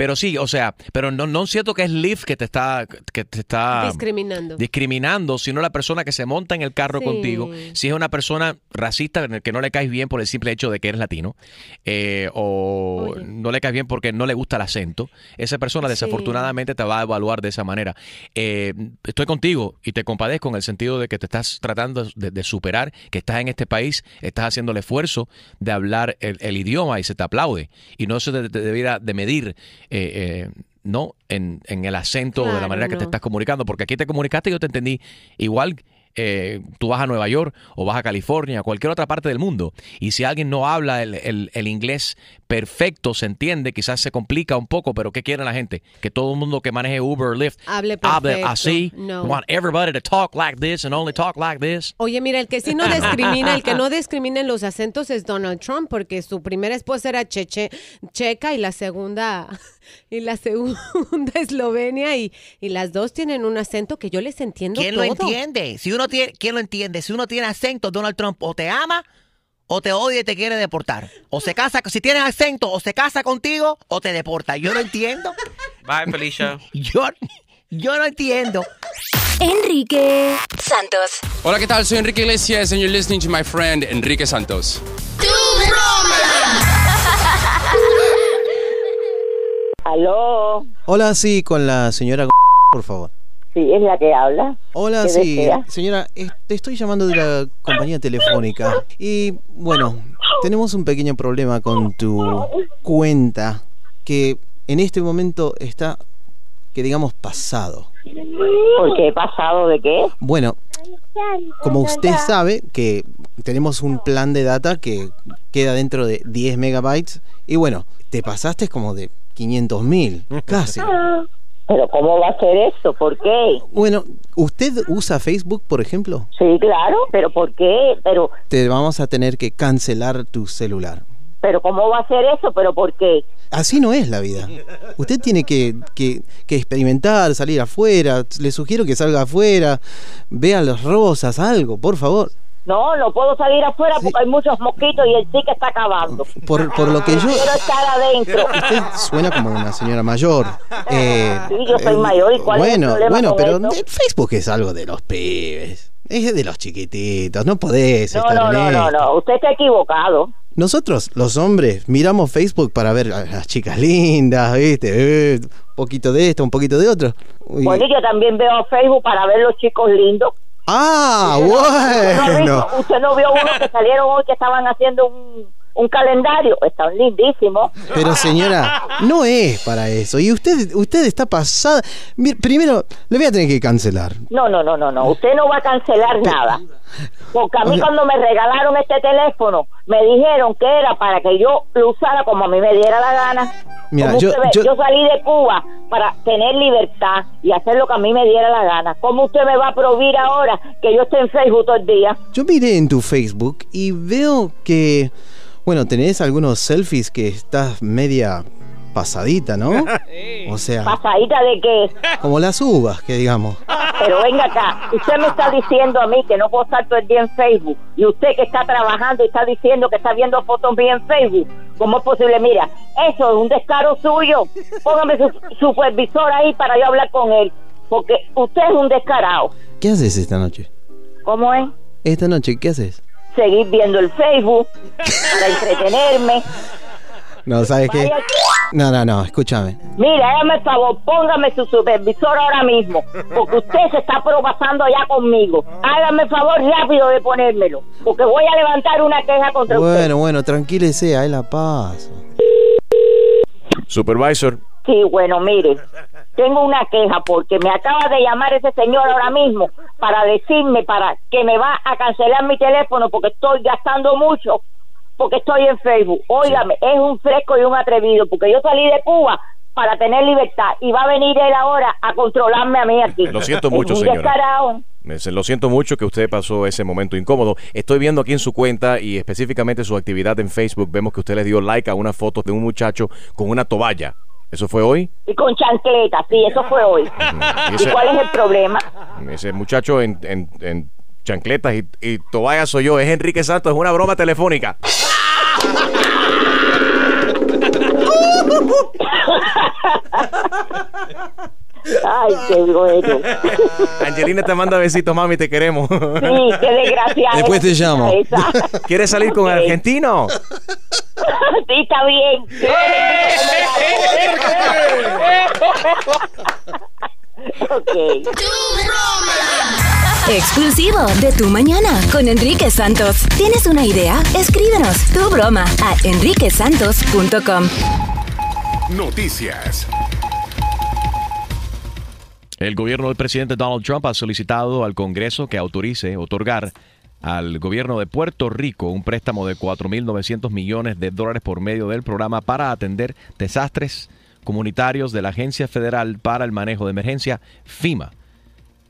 Pero sí, o sea, pero no, no siento que es Lyft que te está, que te está Discriminando. discriminando, sino la persona que se monta en el carro Sí. contigo. Si es una persona racista en el que no le caes bien por el simple hecho de que eres latino, eh, o no le caes bien porque no le gusta el acento, esa persona Sí. desafortunadamente te va a evaluar de esa manera. Eh, estoy contigo y te compadezco en el sentido de que te estás tratando de, de superar, que estás en este país, estás haciendo el esfuerzo de hablar el, el idioma y se te aplaude. Y no se te, te debiera de medir. Eh, eh, no en, en el acento o de la Claro, manera que te estás comunicando, porque aquí te comunicaste y yo te entendí igual. eh, tú vas a Nueva York o vas a California, a cualquier otra parte del mundo, y si alguien no habla el, el- el inglés perfecto, se entiende, quizás se complica un poco, pero ¿qué quiere la gente? Que todo el mundo que maneje Uber o Lyft Hable así. No. Want everybody to talk like this and only talk like this. Oye, mira, el que sí no discrimina, el que no discrimina en los acentos es Donald Trump, porque su primera esposa era cheche, checa y la segunda y la segunda eslovenia y, y las dos tienen un acento que yo les entiendo ¿Quién todo. lo entiende? Si uno tiene, ¿quién lo entiende? Si uno tiene acento, Donald Trump o te ama o te odia y te quiere deportar. O se casa, si tienes acento, o se casa contigo o te deporta. Yo no entiendo. Bye, Felicia. Yo, yo no entiendo. Enrique Santos. Hola, ¿qué tal? Soy Enrique Iglesias and you're listening to my friend Enrique Santos. Aló, Hola, sí, con la señora, por favor. Sí, es la que habla. Hola, ¿Qué sí, desea? señora, te estoy llamando de la compañía telefónica y bueno, tenemos un pequeño problema con tu cuenta que en este momento está, que digamos, pasado. ¿Por qué? ¿Pasado de qué? Bueno, como usted sabe que tenemos un plan de data que queda dentro de 10 megabytes y bueno, te pasaste como de 500 mil, casi. ¿Pero cómo va a ser eso? ¿Por qué? Bueno, ¿usted usa Facebook, por ejemplo? Sí, claro, pero ¿por qué? Pero, Te vamos a tener que cancelar tu celular. pero ¿cómo va a ser eso? ¿Pero por qué? Así no es la vida. Usted tiene que, que- que experimentar, salir afuera. Le sugiero que salga afuera, vea las rosas, algo, por favor. No, no puedo salir afuera porque hay muchos mosquitos y el sí que está acabando. Por, por lo que yo... Quiero estar adentro. Usted suena como una señora mayor. Eh, Sí, yo soy eh, mayor. ¿Y cuál es el bueno, problema bueno, pero Facebook es algo de los pibes. Es de los chiquititos, no podés No, estar no, en no, no, esto. no. Usted está equivocado. Nosotros, los hombres, miramos Facebook para ver a las chicas lindas, ¿viste? Eh, un poquito de esto, un poquito de otro. Bueno, yo también veo Facebook para ver los chicos lindos. Ah, ¿Usted no ha bueno. ¿Usted no vio uno que salieron hoy que estaban haciendo un, un calendario? Están lindísimos. Pero señora, no es para eso. Y usted, usted está pasada. Primero, le voy a tener que cancelar. No, no, no, no, no. Usted no va a cancelar nada. Porque a mí Oiga. cuando me regalaron este teléfono, me dijeron que era para que yo lo usara como a mí me diera la gana. Mira, yo- yo salí de Cuba para tener libertad y hacer lo que a mí me diera la gana. ¿Cómo usted me va a prohibir ahora que yo esté en Facebook todo el día? Yo miré en tu Facebook y veo que, bueno, tenés algunos selfies que estás media pasadita, ¿no? O sea, ¿Pasadita de qué? como las uvas, que digamos. Pero venga acá, usted me está diciendo a mí que no puedo estar todo el día en Facebook y usted que está trabajando y está diciendo que está viendo fotos mías en Facebook, ¿cómo es posible? Mira, eso es un descaro suyo. Póngame su supervisor ahí para yo hablar con él, porque usted es un descarado. ¿Qué haces esta noche? ¿Cómo es? Esta noche, ¿qué haces? Seguir viendo el Facebook para entretenerme. No, ¿sabes qué? No, no, no, escúchame. Mira, hágame el favor, póngame su supervisor ahora mismo, porque usted se está probando ya conmigo. Hágame el favor rápido de ponérmelo, porque voy a levantar una queja contra usted. Bueno, bueno, tranquilese, ahí la paso. Supervisor. Sí, bueno, mire, tengo una queja porque me acaba de llamar ese señor ahora mismo para decirme para que me va a cancelar mi teléfono porque estoy gastando mucho porque estoy en Facebook. Óigame, es un fresco y un atrevido porque yo salí de Cuba para tener libertad y va a venir él ahora a controlarme a mí aquí. Lo siento mucho, señora. Lo siento mucho que usted pasó ese momento incómodo. Estoy viendo aquí en su cuenta y específicamente su actividad en Facebook. Vemos que usted le dio like a una foto de un muchacho con una toalla. ¿Eso fue hoy? Y con chancleta, sí, eso fue hoy. Y ¿Y cuál es el problema? ese muchacho en, en- en chancletas y, y toalla soy yo. Es Enrique Santos. Es una broma telefónica. Ay, qué bueno. Angelina te manda besitos, mami, te queremos. Sí, qué desgraciada. Después te llamo. Esa. ¿Quieres salir con Ok. argentino? Sí, está bien. ok. Exclusivo de Tu Mañana con Enrique Santos. ¿Tienes una idea? Escríbenos tu broma a enriquesantos.com. Noticias. El gobierno del presidente Donald Trump ha solicitado al Congreso que autorice otorgar al gobierno de Puerto Rico un préstamo de 4.900 millones de dólares por medio del programa para atender desastres comunitarios de la Agencia Federal para el Manejo de Emergencia, FIMA.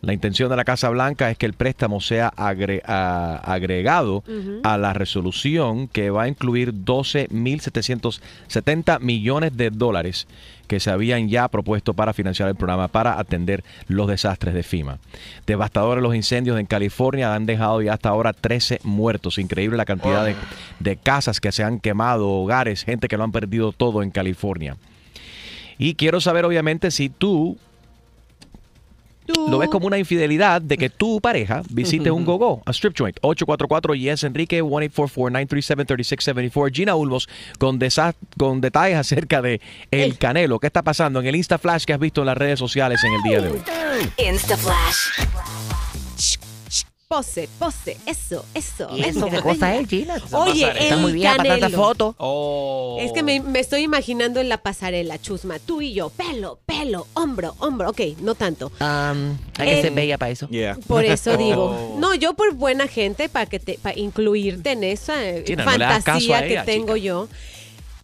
La intención de la Casa Blanca es que el préstamo sea agre- a- agregado a la resolución que va a incluir 12.770 millones de dólares que se habían ya propuesto para financiar el programa para atender los desastres de FIMA. Devastadores los incendios en California han dejado ya hasta ahora 13 muertos. Increíble la cantidad de, de casas que se han quemado, hogares, gente que lo han perdido todo en California. Y quiero saber obviamente si tú lo ves como una infidelidad de que tu pareja visite un gogo, a strip joint. 844 yes Enrique 1-844-937-3674. Gina Ulmos con, desa- con detalles acerca de el canelo. ¿Qué está pasando en el Insta Flash que has visto en las redes sociales en el día de hoy? Insta Flash. Pose, pose, eso, eso. ¿Y eso qué cosa es, Gina? Oye. Está el muy bien para tanta foto. Es que me, me estoy imaginando en la pasarela, Chusma, tú y yo, pelo, pelo, hombro, hombro. Ok, no tanto. Um, hay que Eh, ser bella para eso. Por eso digo, Oh. no, yo por buena gente, para que te, para incluirte en esa eh, no fantasía que tengo yo.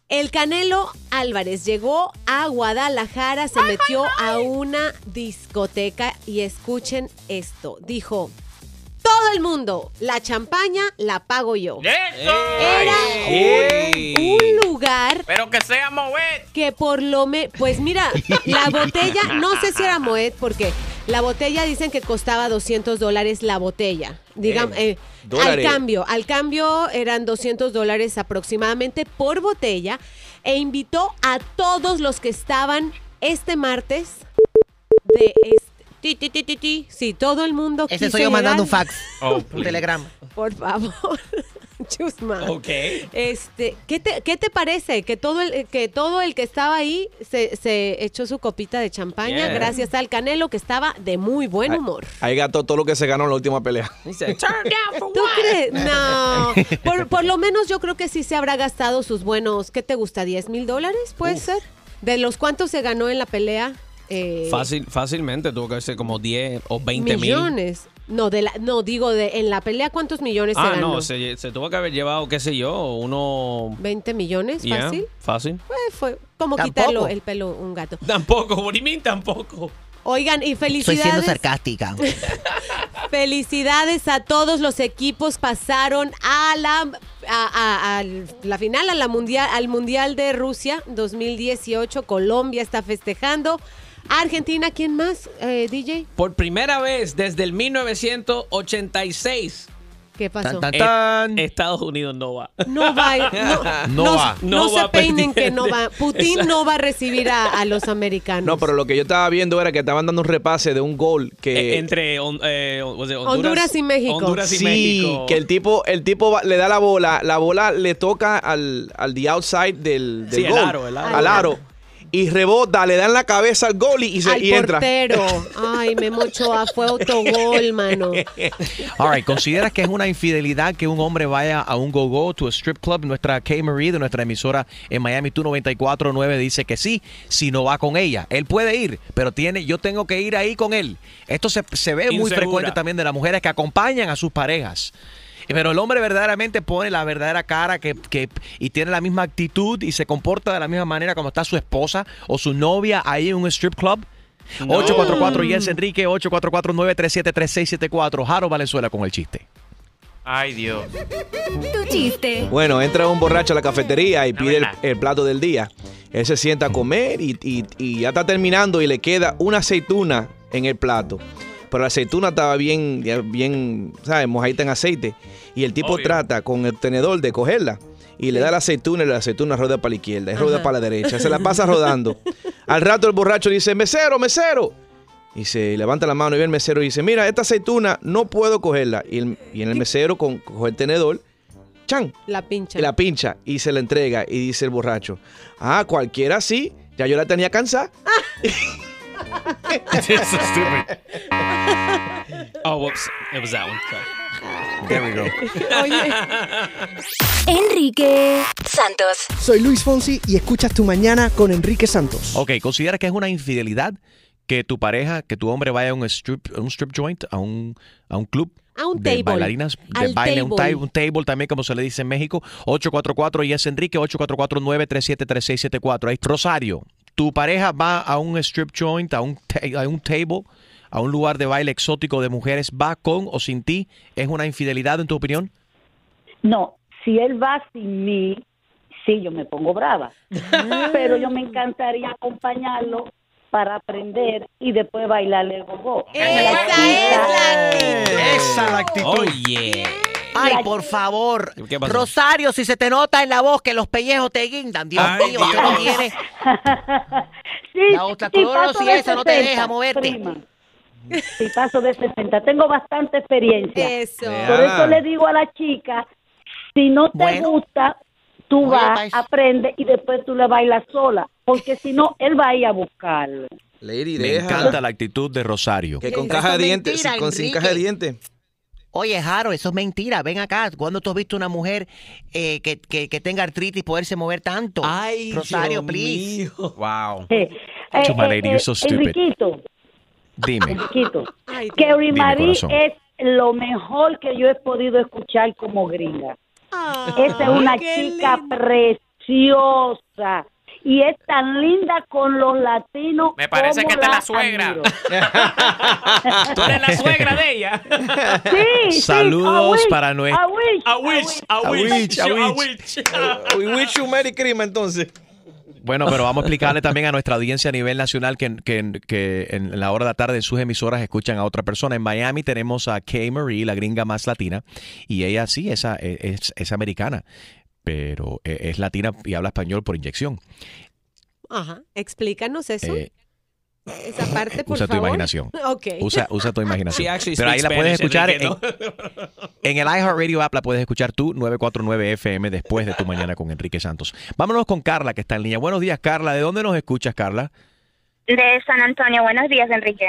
El Canelo Álvarez llegó a Guadalajara, se metió a una discoteca y escuchen esto. Dijo, todo el mundo, la champaña la pago yo. Era un, un lugar Pero que sea Moet. que por lo me pues mira la botella no sé si era Moet porque la botella dicen que costaba 200 dólares la botella. Digamos Eh, al cambio al cambio eran 200 dólares aproximadamente por botella e invitó a todos los que estaban este martes de este ti, ti, ti, ti, ti. sí todo el mundo Ese quiso soy yo mandando un fax. Oh, un telegrama. por favor Chusma. Ok. Este, ¿qué te, qué te parece? Que todo el que todo el que estaba ahí se, se echó su copita de champaña Yeah. gracias al Canelo que estaba de muy buen humor. Ahí gastó todo lo que se ganó en la última pelea. ¿Tú crees? No. Por, por lo menos yo creo que sí se habrá gastado sus buenos, ¿qué te gusta? ¿10 mil dólares? ¿Puede ser? ¿De los cuántos se ganó en la pelea? Eh, Fácil, fácilmente tuvo que ser como 10 o 20 mil. millones. No, de la, no, digo, de en la pelea, ¿cuántos millones se Ah, ganó? no, se, se tuvo que haber llevado, qué sé yo, uno... ¿20 millones? Yeah, ¿Fácil? fácil. Pues fue como Tampoco. quitarlo el pelo a un gato. Tampoco, mean tampoco? Oigan, y Estoy felicidades. siendo sarcástica. Felicidades a todos los equipos pasaron a la a, a- a la final a la mundial al mundial de Rusia 2018. Colombia está festejando. Argentina, ¿quién más? Eh, DJ, Por primera vez desde el 1986. ¿qué pasó? Eh, Estados Unidos no va. No va, no, No no- va. no No se va peinen que no va. Putin Exacto. no va a recibir a, a los americanos. No, pero lo que yo estaba viendo era que estaban dando un repase de un gol que... Eh, Entre eh, was it Honduras y México. Honduras y sí, México. que el tipo, el tipo va- le da la bola, la bola le toca al, al the outside del, del Sí, el gol, aro, el aro. al aro, y rebota, le dan la cabeza al gol y, se Al y entra. portero. Ay, Memo Ochoa, fue autogol, mano. All right, ¿consideras que es una infidelidad que un hombre vaya a un go-go, to a strip club? Nuestra K. Marie de nuestra emisora en Miami, tu 94.9 dice que sí, si no va con ella. Él puede ir, pero tiene, yo tengo que ir ahí con él. Esto se, se ve muy frecuente también de las mujeres que acompañan a sus parejas. Pero el hombre verdaderamente pone la verdadera cara que, que- y tiene la misma actitud y se comporta de la misma manera como está su esposa o su novia ahí en un strip club. No. 844 Yes Enrique 844-937-3674. Jaro Valenzuela con el chiste. Ay, Dios. Tu chiste. Bueno, entra un borracho a la cafetería y pide el, el plato del día. Él se sienta a comer y, y- y ya está terminando y le queda una aceituna en el plato. Pero la aceituna estaba bien, bien, ¿sabes? Mojadita en aceite. Y el tipo Obvio. trata con el tenedor de cogerla. Y le da la aceituna y la aceituna rueda para la izquierda y rueda para la derecha. Se la pasa rodando. Al rato el borracho dice, mesero, mesero. Y se levanta la mano y ve el mesero y dice, mira, esta aceituna no puedo cogerla. Y, el, y en el mesero con, coge el tenedor, chan, La pincha. y la pincha y se la entrega. Y dice el borracho, ah, cualquiera sí, ya yo la tenía cansada. Oh, whoops. It was that one. Sorry. There we go. Enrique Santos. Soy Luis Fonsi y escuchas Tu Mañana con Enrique Santos. Ok, ¿considera que es una infidelidad que tu pareja, que tu hombre vaya a un strip, a un strip joint, a un, a un club? A un de table. bailarinas, de Al baile, un, table. ta- un table también, como se le dice en México. 844 y es Enrique, 844-937-3674. Ahí, Rosario, tu pareja va a un strip joint, a un, a un table, a un lugar de baile exótico de mujeres, va con o sin ti, ¿es una infidelidad en tu opinión? No, si él va sin mí, sí, yo me pongo brava. Pero yo me encantaría acompañarlo para aprender y después bailarle el gogo. Esa es la actitud. Oh, yeah. Ay, por favor. ¿Qué pasó? Rosario, si se te nota en la voz que los pellejos te guindan, Dios Ay, mío, usted no Dios. tiene Sí, la sí, esa no te 60, deja moverte. prima. Sí, paso de 60. Tengo bastante experiencia. Eso. Por eso le digo a la chica, si no te Bueno. gusta, tú Oye, vas, Pais. aprende y después tú le bailas sola. Porque si no, él va a ir a buscarlo. Lady, Me deja. encanta la actitud de Rosario. Que con caja de es dientes, con sin caja de dientes. Oye, Jaro, eso es mentira. Ven acá. ¿Cuándo tú has visto una mujer eh, que, que, que tenga artritis poderse mover tanto? Ay, Rosario, Dios please. mío. Wow. Eh, lady, you're so stupid. Enriquito, Dime. Enriquito, Ay, que. Marie corazón. es lo mejor que yo he podido escuchar como gringa. Ah, Esa es una chica lindo. preciosa y es tan linda con los latinos. Me parece como que esta es la suegra. Tú eres la suegra de ella. Sí, Saludos para nue- I wish, I wish, I I wish, I wish. wish. We wish you Merry Christmas entonces. Bueno, pero vamos a explicarle también a nuestra audiencia a nivel nacional que, que- que en la hora de la tarde en sus emisoras escuchan a otra persona. En Miami tenemos a Kay Marie, la gringa más latina, y ella sí esa, es, es americana, pero eh, es latina y habla español por inyección. Ajá. Explícanos eso. Eh, Esa parte, por usa tu imaginación. Usa, usa tu imaginación. actually Pero ahí la puedes escuchar en, el iHeartRadio app, la puedes escuchar tú, 949 FM, después de tu mañana con Enrique Santos. Vámonos con Carla, que está en línea. Buenos días, Carla. ¿De dónde nos escuchas, Carla? De San Antonio. Buenos días, Enrique.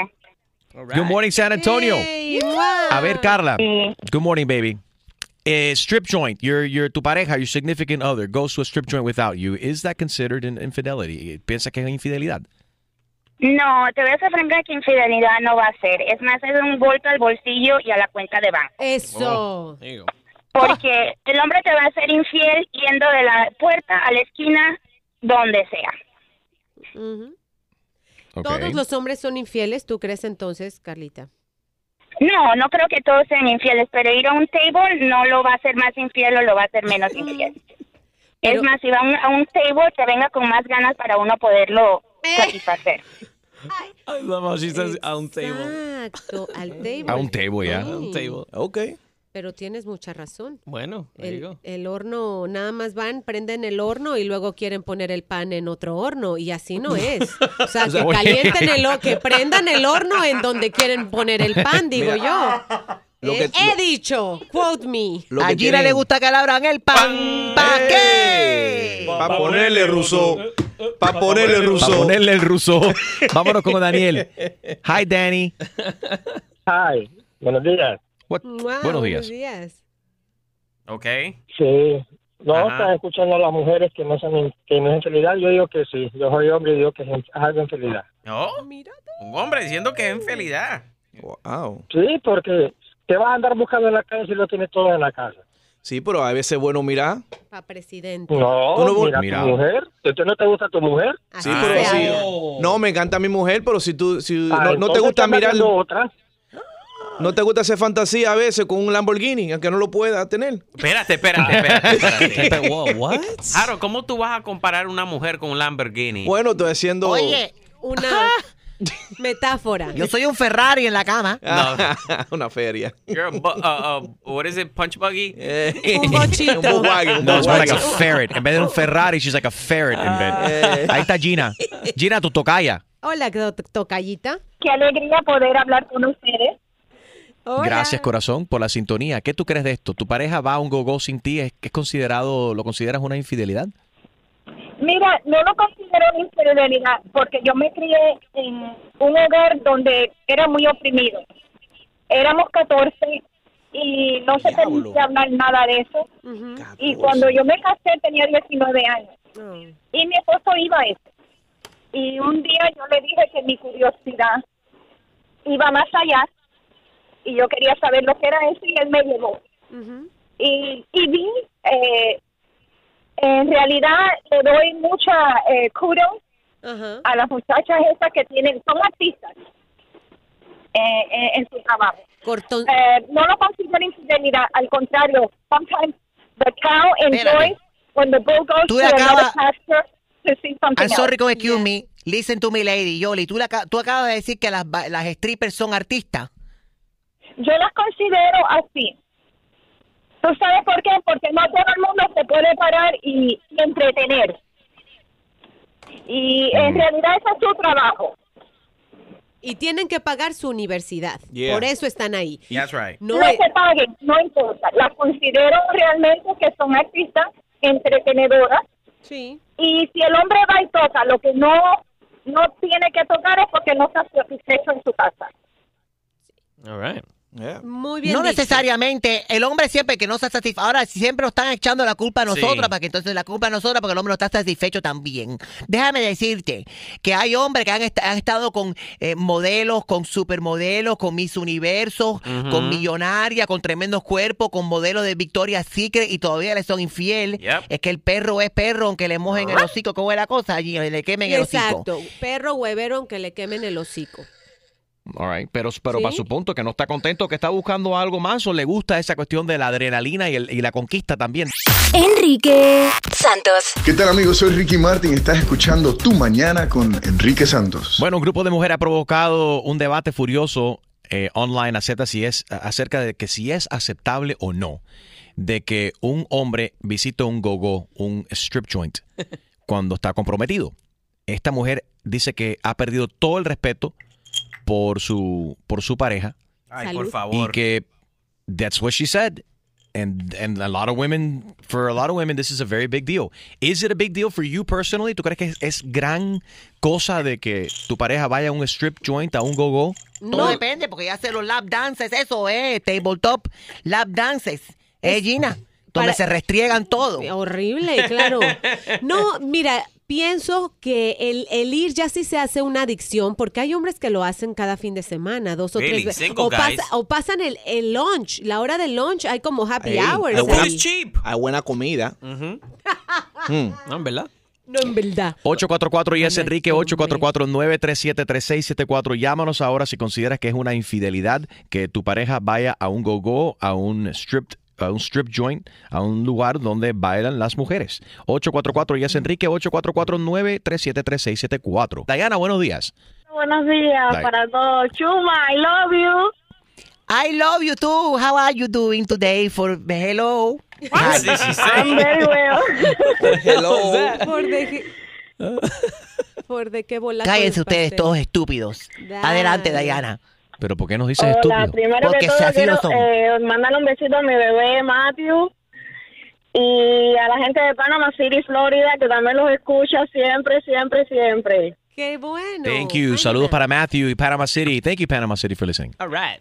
Good morning, San Antonio. Hey, wow. A ver, Carla. Sí. Good morning, baby. Eh, strip joint. Your, your, tu pareja, your significant other, goes to a strip joint without you. Is that considered an infidelity? ¿Piensa que es infidelidad? No, te voy a hacer franca que infidelidad no va a ser. Es más, es un golpe al bolsillo y a la cuenta de banco. Eso. Go. Porque el hombre te va a ser infiel yendo de la puerta a la esquina, donde sea. Ujú. Ok. Todos los hombres son infieles, ¿tú crees entonces, Carlita? No, no creo que todos sean infieles, pero ir a un table no lo va a hacer más infiel o lo va a hacer menos infiel. Pero- es más, si va a un, a un table, que venga con más ganas para uno poderlo Eh. satisfacer. I love how she says a un table. Exacto, al table. A un table, ya. A un table. Ok. Pero tienes mucha razón. Bueno, El, horno, nada más van, prenden el horno y luego quieren poner el pan en otro horno y así no es. O sea, que calienten el horno, que prendan el horno en donde quieren poner el pan, digo yo. Lo Eh, que- he dicho, quote me. Lo A Gina le gusta que le abran el pan. ¿Para qué? Pa' ponerle ruso. Pa' ponerle Para ruso. ponerle el ruso. Vámonos con Daniel. Hi, Danny. Hi, buenos días. What- Wow, Buenos días. días. Ok. Sí, no, Ajá. estás escuchando a las mujeres que no son que no es infidelidad. Yo digo que sí. Yo soy hombre y digo que es algo infidelidad. No. Un hombre diciendo que es infidelidad. Wow. Sí, porque te vas a andar buscando en la calle si lo tienes todo en la casa. Sí, pero a veces es bueno mirar. Pa' presidente. No, Tú no- mira, Mira. tu mujer. ¿A ti no te gusta tu mujer? Sí, Así pero sí. No, me encanta mi mujer, pero si tú si Ah, no, no te gusta mirar, otra. No te gusta hacer fantasía a veces con un Lamborghini, aunque no lo pueda tener. Espérate, espérate, espérate. espérate. Whoa, what? Claro, ¿cómo tú vas a comparar una mujer con un Lamborghini? Bueno, estoy haciendo Oye, Una metáfora. yo soy un Ferrari en la cama. una feria. You're a bu- uh, uh, what is it, punch buggy? Un bochito. Un un No, it's more like a ferret. En vez de un Ferrari, she's like a ferret in bed. Ahí está Gina. Gina, tu tocaya. Hola, to- tocallita. ¿Qué qué alegría poder hablar con ustedes. Gracias, corazón, por la sintonía. ¿Qué tú crees de esto? ¿Tu pareja va a un go-go sin ti? ¿Es, es considerado, lo consideras una infidelidad? Mira, no lo considero una infidelidad porque yo me crié en un hogar donde era muy oprimido. Éramos 14 y no se permitía hablar nada de eso. Y cuando yo me casé tenía 19 años. Y mi esposo iba a eso. Y un día yo le dije que mi curiosidad iba más allá y yo quería saber lo que era eso y él me llevó. Y, y vi, eh, en realidad le doy mucha eh, kudos a las muchachas esas que tienen, son artistas eh, eh, en su trabajo. Eh, no lo considero infidelidad, al contrario, sometimes the cow enjoys when the bull goes Tú to le another pasture to see something I'm sorry, else. con excuse me. Listen to me, lady. Yoli, tú, aca- tú acabas de decir que las, ba- las strippers son artistas. Yo las considero así. ¿Tú sabes por qué? Porque no todo el mundo se puede parar y, y entretener. Y en realidad ese es su trabajo. Y tienen que pagar su universidad. Yeah. Por eso están ahí. That's right. No se paguen, no importa. Las considero realmente que son artistas entretenedoras. Sí. Y si el hombre va y toca lo que no, no tiene que tocar es porque no está satisfecho en su casa. All right. Muy no necesariamente. El hombre siempre que no está satisfecho. Ahora siempre nos están echando la culpa a Sí. nosotras, para que entonces la culpa a nosotras porque el hombre no está satisfecho también. Déjame decirte que hay hombres que han, est- han estado con eh, modelos, con supermodelos, con Miss Universo, Ujú. con millonarias, con tremendos cuerpos, con modelos de Victoria's Secret y todavía le son infiel. Yep. Es que el perro es perro, aunque le mojen el hocico, ¿cómo es la cosa? Allí le quemen el hocico. Exacto. Perro huevero aunque le quemen el hocico. All right. Pero, pero Sí. para su punto, que no está contento, que está buscando algo más o le gusta esa cuestión de la adrenalina y, el- y la conquista también. Enrique Santos. ¿Qué tal amigos? Soy Ricky Martin. Estás escuchando Tu Mañana con Enrique Santos. Bueno, un grupo de mujeres ha provocado un debate furioso eh, online acerca, si es, acerca de que si es aceptable o no de que un hombre visite un go-go, un strip joint, cuando está comprometido. Esta mujer dice que ha perdido todo el respeto por su, por su pareja. Ay, por Y favor. que that's what she said. And, and a lot of women, for a lot of women, this is a very big deal. Is it a big deal for you personally? ¿Tú crees que es, es gran cosa de que tu pareja vaya a un strip joint, a un go-go? Todo depende, porque ya hace los lap dances, eso es, tabletop, lap dances. Eh, Gina, donde Para- se restriegan todo. Horrible, claro. No, mira, pienso que el, el ir ya sí se hace una adicción porque hay hombres que lo hacen cada fin de semana, dos o Really? tres veces. O, pasa- guys. o pasan el, el lunch, la hora del lunch, hay como happy Ey, hours. hay buena- ahí. Hay buena comida. Mm. No, en verdad. No, en verdad. 844 y es Enrique 844-937-3674. Llámanos ahora si consideras que es una infidelidad que tu pareja vaya a un go-go, a un strip a un strip joint, a un lugar donde bailan las mujeres. 844 y es Enrique 844-937-3674. Diana, buenos días. Buenos días Bye. para todos. Chuma, I love you. I love you too. How are you doing today? For hello. I'm very well. Por de que- por de qué bola Cállense ustedes todos estúpidos. Adelante, Diana. ¿Pero por qué nos dices Hola, estúpido? primero Porque que todo así lo quiero son. eh, mandarle un besito a mi bebé Matthew y a la gente de Panama City, Florida, que también los escucha siempre, siempre, siempre. Qué bueno. Thank you. Saludos para Matthew y Panama City. Thank you, Panama City, for listening. All right.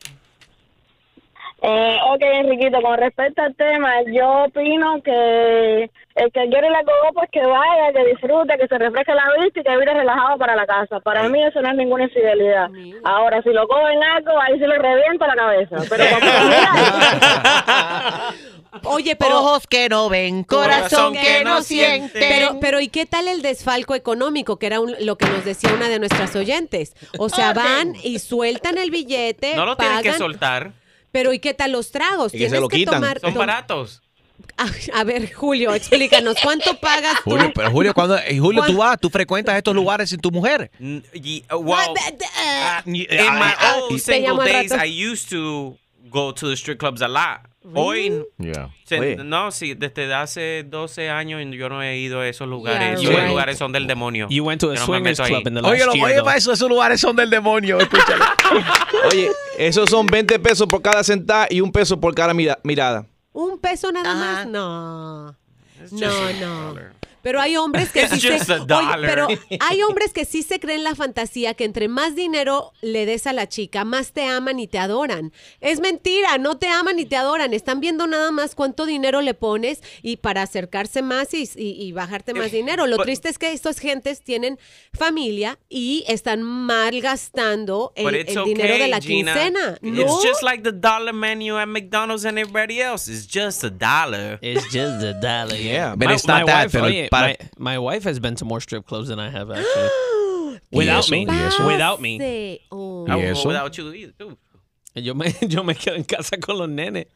Eh, ok, Enriquito, con respecto al tema, yo opino que el que quiere la cogo, pues que vaya, que disfrute, que se refresque la vista y que vire relajado para la casa. Para mí eso no es ninguna infidelidad. Ahora, si lo cogen algo, ahí se le revienta la cabeza. Pero como Oye, pero Ojos que no ven, corazón que no siente. Pero, pero ¿y qué tal el desfalco económico? Que era un- lo que nos decía una de nuestras oyentes. O sea, van y sueltan el billete, No lo tienen que soltar. Pero ¿y qué tal los tragos? Y que se lo quitan. tomar- Son tom- baratos. Ah, A ver, Julio, explícanos, ¿cuánto pagas tú? Julio, pero Julio, cuando, eh, Julio, tú vas, tú frecuentas estos lugares sin tu mujer. N- y- uh, well, Ah, in my ah, old single days. I used to go to the strip clubs a lot. Hoy, Yeah. se- no, sí, desde hace 12 años yo no he ido a esos lugares. Yeah, esos right. lugares son del demonio. You went to a no swingers club in the last Oye, year, oye, para eso, esos lugares son del demonio. Escúchalo. Oye, esos son 20 pesos por cada sentada y un peso por cada mira- mirada. ¿Un peso nada más? No. No, no. Pero hay hombres que sí se. Oye, pero hay hombres que sí se creen la fantasía que entre más dinero le des a la chica, más te aman y te adoran. Es mentira, no te aman y te adoran. Están viendo nada más cuánto dinero le pones y para acercarse más y, y- y bajarte más dinero. Lo But- triste es que estas gentes tienen familia y están malgastando el, el dinero de okay, la Gina. quincena. No. It's just like the dollar menu at McDonald's and everybody else. It's just a dollar. It's just a dollar. Yeah, but it's not that, Wife, pero oye, para- my, my wife has been to more strip clubs than I have actually. without me. Without me. Sí, oh. ¿Y eso? Without you either, too. Yo me, yo me quedo en casa con los nenes.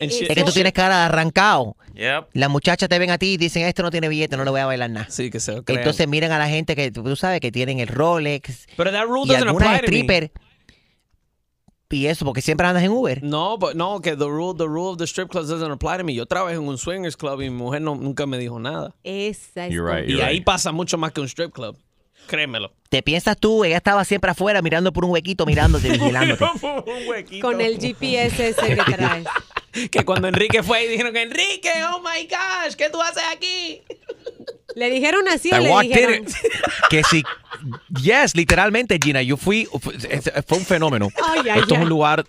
And shit- Es que tú tienes cara de arrancado. Yep. Las muchachas te ven a ti y dicen, esto no tiene billete, no le voy a bailar nada. Sí, que se lo crean. Entonces miran a la gente que tú sabes que tienen el Rolex But that rule y doesn't algunas apply to me. Y eso, porque siempre andas en Uber. No, but no, que the rule, the rule of the strip clubs doesn't apply to me. Yo trabajé en un swingers club y mi mujer no, nunca me dijo nada. Esa es You're right, Y ahí right. pasa mucho más que un strip club. Créemelo. Te piensas tú, ella estaba siempre afuera mirando por un huequito, mirándote, vigilándote. un huequito. con el GPS ese que traes. Que cuando Enrique fue y dijeron, Enrique, oh my gosh, ¿qué tú haces aquí? ¿Le dijeron así I le walked in dijeron? it. Que sí. Yes, literalmente, Gina. Yo fui. Fue, fue un fenómeno. Ay, ay, Esto es ay. un lugar.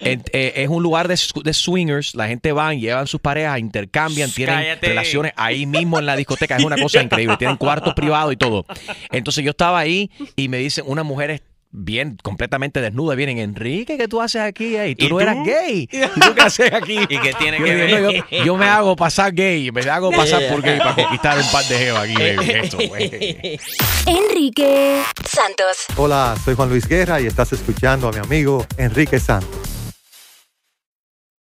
en- eh, es un lugar de, swingers. La gente va, llevan sus parejas, intercambian, tienen Cállate. relaciones ahí mismo en la discoteca. Es una cosa increíble. Tienen cuartos privados y todo. Entonces yo estaba ahí y me dicen unas mujeres bien, completamente desnudas. Vienen, Enrique, ¿qué tú haces aquí? Ey, tú ¿Y no tú? eras gay. ¿Y tú qué haces aquí? ¿Y qué tiene Yo que ver? no, yo, yo me hago pasar gay, me hago pasar por gay para conquistar un par de jevas aquí, baby. Esto, güey. Enrique Santos. Hola, soy Juan Luis Guerra y estás escuchando a mi amigo Enrique Santos.